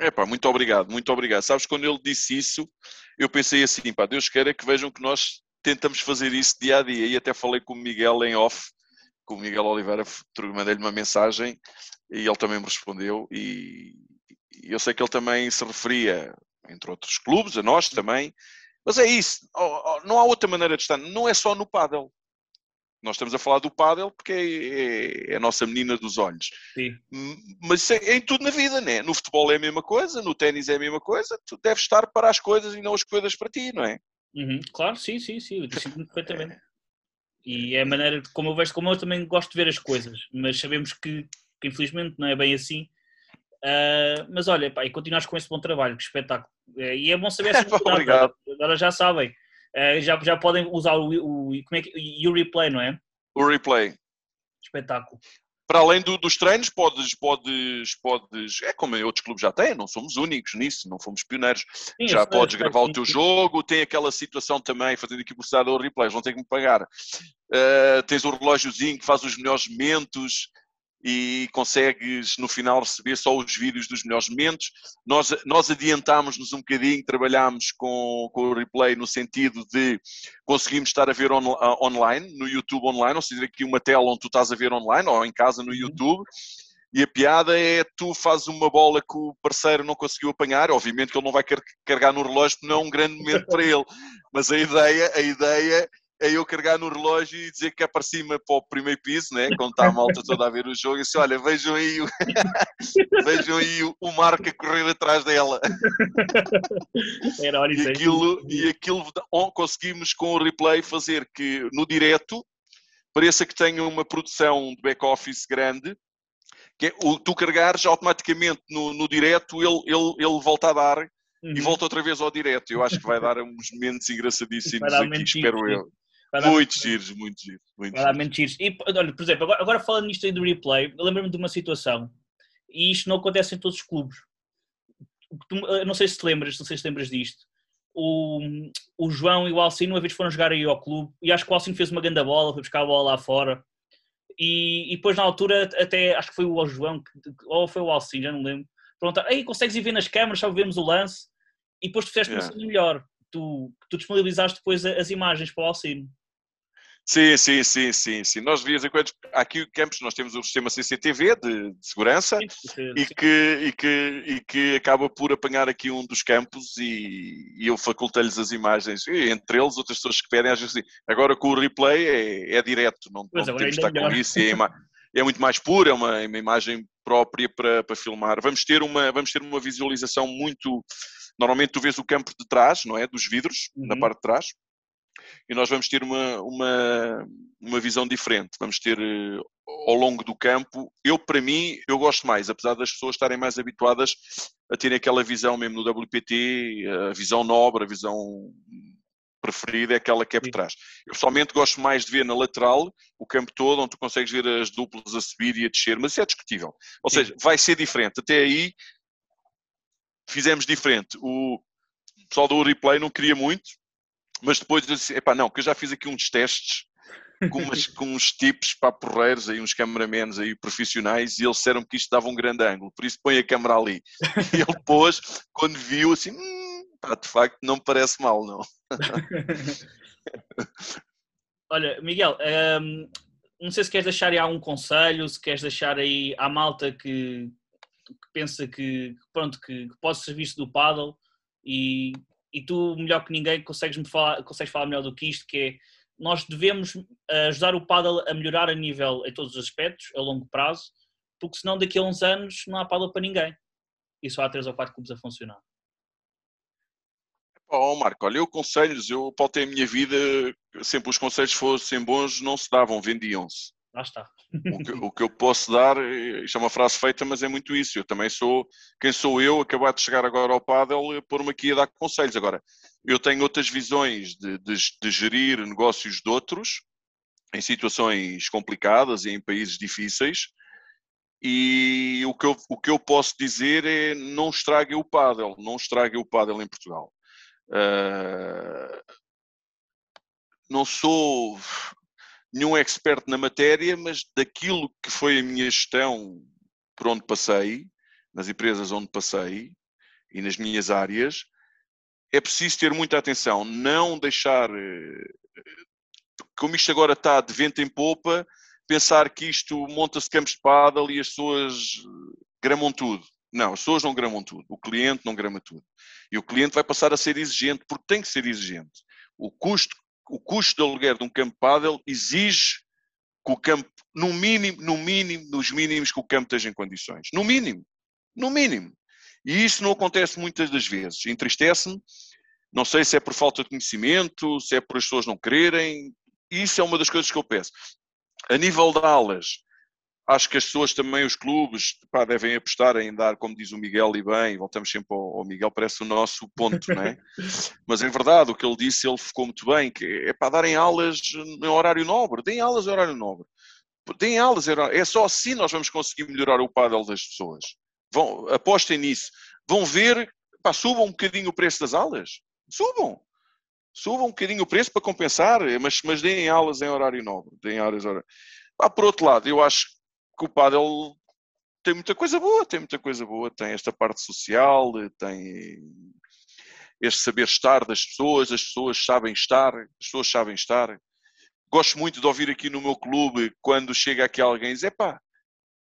É pá, muito obrigado, muito obrigado. Sabes, quando ele disse isso, eu pensei assim, pá, Deus queira que vejam que nós tentamos fazer isso dia a dia. E até falei com o Miguel em off, com o Miguel Oliveira, mandei-lhe uma mensagem e ele também me respondeu. E eu sei que ele também se referia, entre outros clubes, a nós também. Mas é isso, não há outra maneira de estar. Não é só no paddle. Nós estamos a falar do paddle porque é, é, é a nossa menina dos olhos. Sim. Mas isso é, é, em tudo na vida, né? No futebol é a mesma coisa, no ténis é a mesma coisa. Tu deves estar para as coisas e não as coisas para ti, não é? Uhum. Claro, sim, sim, sim. Eu sinto perfeitamente. E é a maneira de, como eu vejo, como eu também gosto de ver as coisas, mas sabemos que, que infelizmente não é bem assim. Uh, mas olha, pá, e continuas com esse bom trabalho, que espetáculo. Uh, e é bom saber essa Obrigado. Agora já sabem. Uh, já, já podem usar o, o, como é que, o replay, não é? O replay. Espetáculo para além do, dos treinos, podes, podes, podes, é como outros clubes já têm, não somos únicos nisso, não fomos pioneiros. Sim, já podes gravar o teu jogo, tem aquela situação também, fazendo aqui publicidade ao replays, não tem que me pagar. Uh, tens o um relógiozinho que faz os melhores momentos, e consegues no final receber só os vídeos dos melhores momentos. Nós, nós adiantámos-nos um bocadinho, trabalhámos com, com o replay no sentido de conseguimos estar a ver on, uh, online, no YouTube online, ou seja, aqui uma tela onde tu estás a ver online, ou em casa no uhum. YouTube. E a piada é tu fazes uma bola que o parceiro não conseguiu apanhar, obviamente que ele não vai carregar no relógio, porque não é um grande momento para ele. Mas a ideia, a ideia é eu carregar no relógio e dizer que é para cima para o primeiro piso, né? quando está a malta toda a ver o jogo, e disse, olha, vejam aí, o... vejam aí o, o Marco a correr atrás dela. Era e aquilo, e aquilo conseguimos com o replay fazer que no direto pareça que tenha uma produção de back-office grande, que é, o, tu carregares automaticamente no, no direto, ele, ele, ele volta a dar uhum. e volta outra vez ao direto. Eu acho que vai dar uns momentos engraçadíssimos aqui, espero eu. Muitos giros, muitos giros. Muito giros. E, olha, por exemplo, agora, agora falando nisto aí do replay, lembro-me de uma situação, e isto não acontece em todos os clubes. não sei se te lembras, não sei se te lembras disto. O, o João e o Alcino uma vez foram jogar aí ao clube, e acho que o Alcino fez uma grande bola, foi buscar a bola lá fora. E, e depois na altura, até acho que foi o João, ou foi o Alcino, já não lembro. Perguntaram, aí consegues ir ver nas câmaras, só vemos o lance, e depois tu fizeste yeah. uma melhor. Tu, tu disponibilizaste depois as imagens para o Alcino. Sim, sim, sim, sim, sim. Nós de vez em quando, aqui Campos, nós temos o sistema CCTV de, de segurança sim, sim, e, que, e, que, e que acaba por apanhar aqui um dos campos e, e eu facultei-lhes as imagens, e, entre eles outras pessoas que pedem, às vezes assim, agora com o replay é, é direto, não, não temos de estar com isso, é, é, muito mais pura, é uma, é uma imagem própria para, para filmar. Vamos ter, uma, vamos ter uma visualização muito... Normalmente tu vês o campo de trás, não é? Dos vidros, uhum. na parte de trás e nós vamos ter uma, uma, uma visão diferente. Vamos ter eh, ao longo do campo, eu para mim, eu gosto mais, apesar das pessoas estarem mais habituadas a terem aquela visão mesmo no WPT, a visão nobre, a visão preferida é aquela que é por trás. Eu pessoalmente gosto mais de ver na lateral o campo todo, onde tu consegues ver as duplas a subir e a descer, mas isso é discutível. Ou seja, vai ser diferente. Até aí fizemos diferente. O pessoal do replay não queria muito, mas depois eu disse, epá, não, que eu já fiz aqui uns testes com, umas, com uns tipos para porreiros aí, uns cameramans aí profissionais, e eles disseram que isto dava um grande ângulo, por isso põe a câmera ali. E ele depois, quando viu, assim, hum, pá, de facto não me parece mal, não. Olha, Miguel, hum, não sei se queres deixar aí algum conselho, se queres deixar aí à malta que, que pensa que, pronto, que, que pode ser visto do paddle e, e tu, melhor que ninguém, consegues, falar, consegues falar melhor do que isto, que é nós devemos eh, ajudar o paddle a melhorar a nível em todos os aspectos, a longo prazo, porque senão daqui a uns anos não há paddle para ninguém. E só há três ou quatro clubes a funcionar. Oh, Marco, olha, eu conselhos, eu ter a minha vida, sempre os conselhos fossem bons, não se davam, vendiam-se. Lá está. O que, o que, eu posso dar, isto é uma frase feita, mas é muito isso. Eu também sou, quem sou eu, acabar de chegar agora ao Paddle, pôr-me aqui a dar conselhos. Agora, eu tenho outras visões de, de, de gerir negócios de outros, em situações complicadas e em países difíceis, e o que eu, o que eu posso dizer é não estrague o Paddle, não estrague o Paddle em Portugal. Uh, não sou nenhum expert na matéria, mas daquilo que foi a minha gestão por onde passei, nas empresas onde passei e nas minhas áreas, é preciso ter muita atenção, não deixar, eh, como isto agora está de vento em popa, pensar que isto monta-se campos de paddle e as pessoas gramam tudo. Não, as pessoas não gramam tudo, o cliente não grama tudo. E o cliente vai passar a ser exigente, porque tem que ser exigente. O custo, o custo de aluguer de um campo de paddle exige que o campo, no mínimo, no mínimo, nos mínimos que o campo esteja em condições. No mínimo. No mínimo. E isso não acontece muitas das vezes. Entristece-me. Não sei se é por falta de conhecimento, se é por as pessoas não quererem. Isso é uma das coisas que eu peço. A nível de aulas, acho que as pessoas também, os clubes, pá, devem apostar em dar, como diz o Miguel, e bem, voltamos sempre ao, ao Miguel, parece o nosso ponto, não é? Mas é verdade, o que ele disse, ele ficou muito bem, que é para darem aulas em horário nobre, deem aulas em horário nobre. Deem aulas, é só assim nós vamos conseguir melhorar o paddle das pessoas. Vão, apostem nisso. Vão ver, pá, subam um bocadinho o preço das aulas. Subam. Subam um bocadinho o preço para compensar, mas, mas deem aulas em horário nobre. Deem aulas em horário... Por outro lado, eu acho que o paddle tem muita coisa boa, tem muita coisa boa. Tem esta parte social, tem este saber estar das pessoas, as pessoas sabem estar, as pessoas sabem estar. Gosto muito de ouvir aqui no meu clube, quando chega aqui alguém e diz, epá,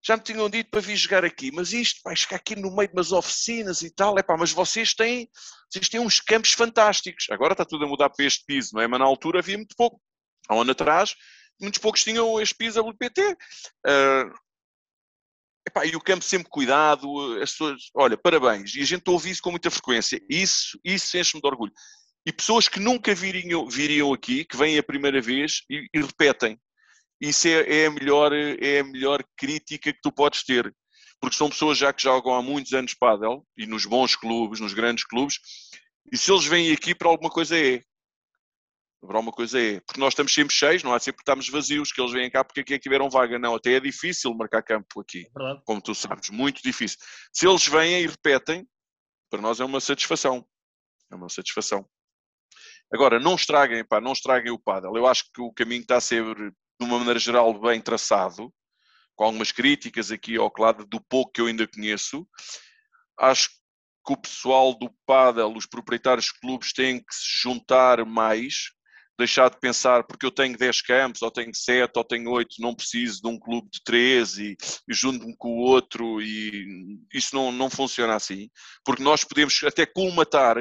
já me tinham dito para vir jogar aqui, mas isto vai ficar aqui no meio de umas oficinas e tal, é pá, mas vocês têm, vocês têm uns campos fantásticos. Agora está tudo a mudar para este piso, não é? Mas na altura havia muito pouco. Há um ano atrás, muitos poucos tinham este piso WPT. Uh, ah, epá, e o campo sempre cuidado, as pessoas, olha, parabéns. E a gente ouve isso com muita frequência. Isso, isso enche-me de orgulho. E pessoas que nunca viriam, viriam aqui, que vêm a primeira vez e, e repetem isso é, é, a melhor, é a melhor crítica que tu podes ter. Porque são pessoas já que jogam há muitos anos pádel, e nos bons clubes, nos grandes clubes, e se eles vêm aqui para alguma coisa é. Para alguma coisa é. Porque nós estamos sempre cheios, não há sempre que estamos vazios, que eles vêm cá porque aqui é que tiveram vaga. Não, até é difícil marcar campo aqui. É como tu sabes, muito difícil. Se eles vêm e repetem, para nós é uma satisfação. É uma satisfação. Agora, não estraguem, pá, não estraguem o paddle. Eu acho que o caminho está a ser de uma maneira geral, bem traçado, com algumas críticas aqui ao lado do pouco que eu ainda conheço. Acho que o pessoal do Padel, os proprietários de clubes, têm que se juntar mais, deixar de pensar porque eu tenho 10 campos, ou tenho 7, ou tenho 8, não preciso de um clube de 3 e, e junto-me com o outro, e isso não, não funciona assim, porque nós podemos até colmatar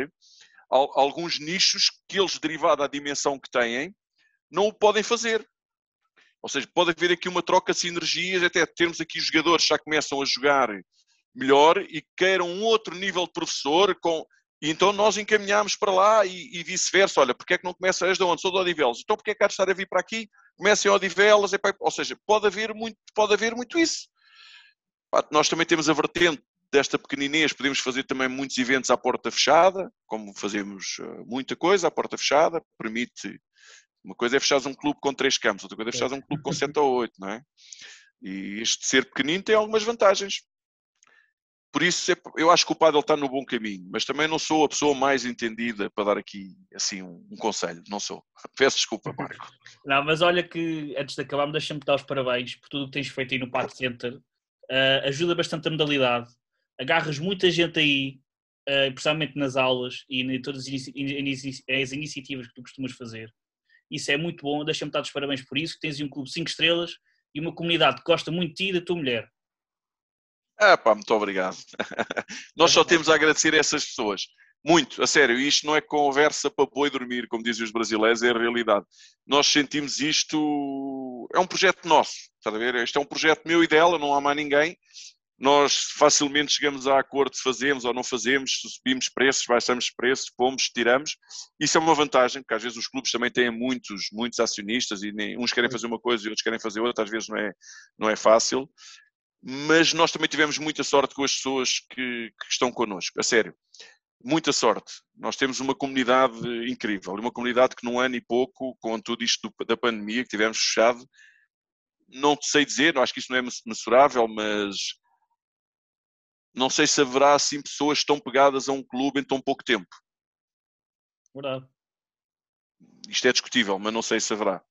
alguns nichos que eles, derivado da dimensão que têm, não o podem fazer. Ou seja, pode haver aqui uma troca de sinergias, até termos aqui jogadores que já começam a jogar melhor e queiram um outro nível de professor com E então nós encaminhámos para lá e, e vice-versa. Olha, porque é que não começa a de onde? Sou de Odivelas. Então porque é que há de estar a vir para aqui? Comecem em Odivelas. Ou seja, pode haver muito, pode haver muito isso. Nós também temos a vertente desta pequeninez, podemos fazer também muitos eventos à porta fechada, como fazemos eh, muita coisa à porta fechada, permite. Uma coisa é fechar um clube com três campos, outra coisa é fechar um clube com sete ou oito, não é? E este ser pequenino tem algumas vantagens. Por isso, é, eu acho que o Padel está no bom caminho, mas também não sou a pessoa mais entendida para dar aqui assim um, um conselho, não sou. Peço desculpa, Marco. Não, mas olha que antes de acabarmos, deixa-me dar os parabéns por tudo o que tens feito aí no Parque Center. Uh, ajuda bastante a modalidade, agarras muita gente aí, uh, principalmente nas aulas e em todas as, inici as iniciativas que tu costumas fazer. Isso é muito bom, deixa-me dar os parabéns por isso. Tens um clube 5 estrelas e uma comunidade que gosta muito de ti e da tua mulher. Ah, pá, muito obrigado. Nós só temos a agradecer a essas pessoas. Muito, a sério, isto não é conversa para e dormir, como dizem os brasileiros, é a realidade. Nós sentimos isto, é um projeto nosso, está a ver? Este é um projeto meu e dela, não há mais ninguém. Nós facilmente chegamos a acordo se fazemos ou não fazemos, subimos preços, baixamos preços, pomos, tiramos. Isso é uma vantagem, porque às vezes os clubes também têm muitos, muitos acionistas e nem, uns querem fazer uma coisa e outros querem fazer outra, às vezes não é, não é fácil mas nós também tivemos muita sorte com as pessoas que, que estão connosco, a sério. Muita sorte. Nós temos uma comunidade incrível, uma comunidade que num ano e pouco, com tudo isto da pandemia que tivemos fechado, não sei dizer, acho que isso não é mensurável, mas não sei se haverá assim pessoas tão pegadas a um clube em tão pouco tempo. Verdade. Isto é discutível, mas não sei se haverá.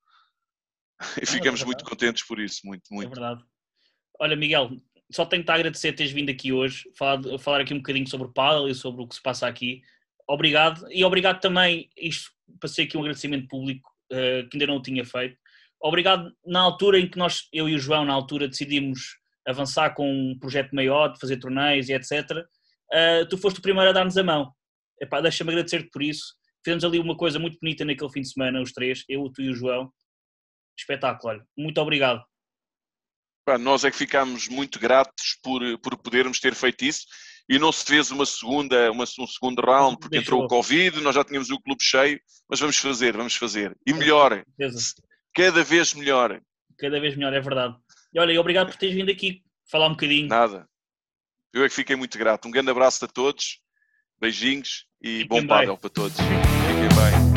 E ficamos é muito contentes por isso, muito, muito. É verdade. Olha, Miguel, só tenho-te a agradecer teres vindo aqui hoje, falar, falar aqui um bocadinho sobre o paddle e sobre o que se passa aqui. Obrigado. E obrigado também, isto passei aqui um agradecimento público uh, que ainda não o tinha feito. Obrigado na altura em que nós, eu e o João, na altura, decidimos avançar com um projeto maior, de fazer torneios e etc. Uh, eh, tu foste o primeiro a dar-nos a mão. deixa-me agradecer-te por isso. Fizemos ali uma coisa muito bonita naquele fim de semana, os três, eu, tu e o João. Espetáculo, olha. Muito obrigado nós é que ficamos muito gratos por, por podermos ter feito isso e não se fez uma segunda, uma, um segundo round porque Deixou. entrou o Covid, nós já tínhamos o clube cheio, mas vamos fazer, vamos fazer. E melhor, cada vez melhor. Cada vez melhor, é verdade. E olha, obrigado por teres vindo aqui falar um bocadinho. Nada. Eu é que fiquei muito grato. Um grande abraço a todos, beijinhos e Fiquem bom pádel para todos. Fiquem bem.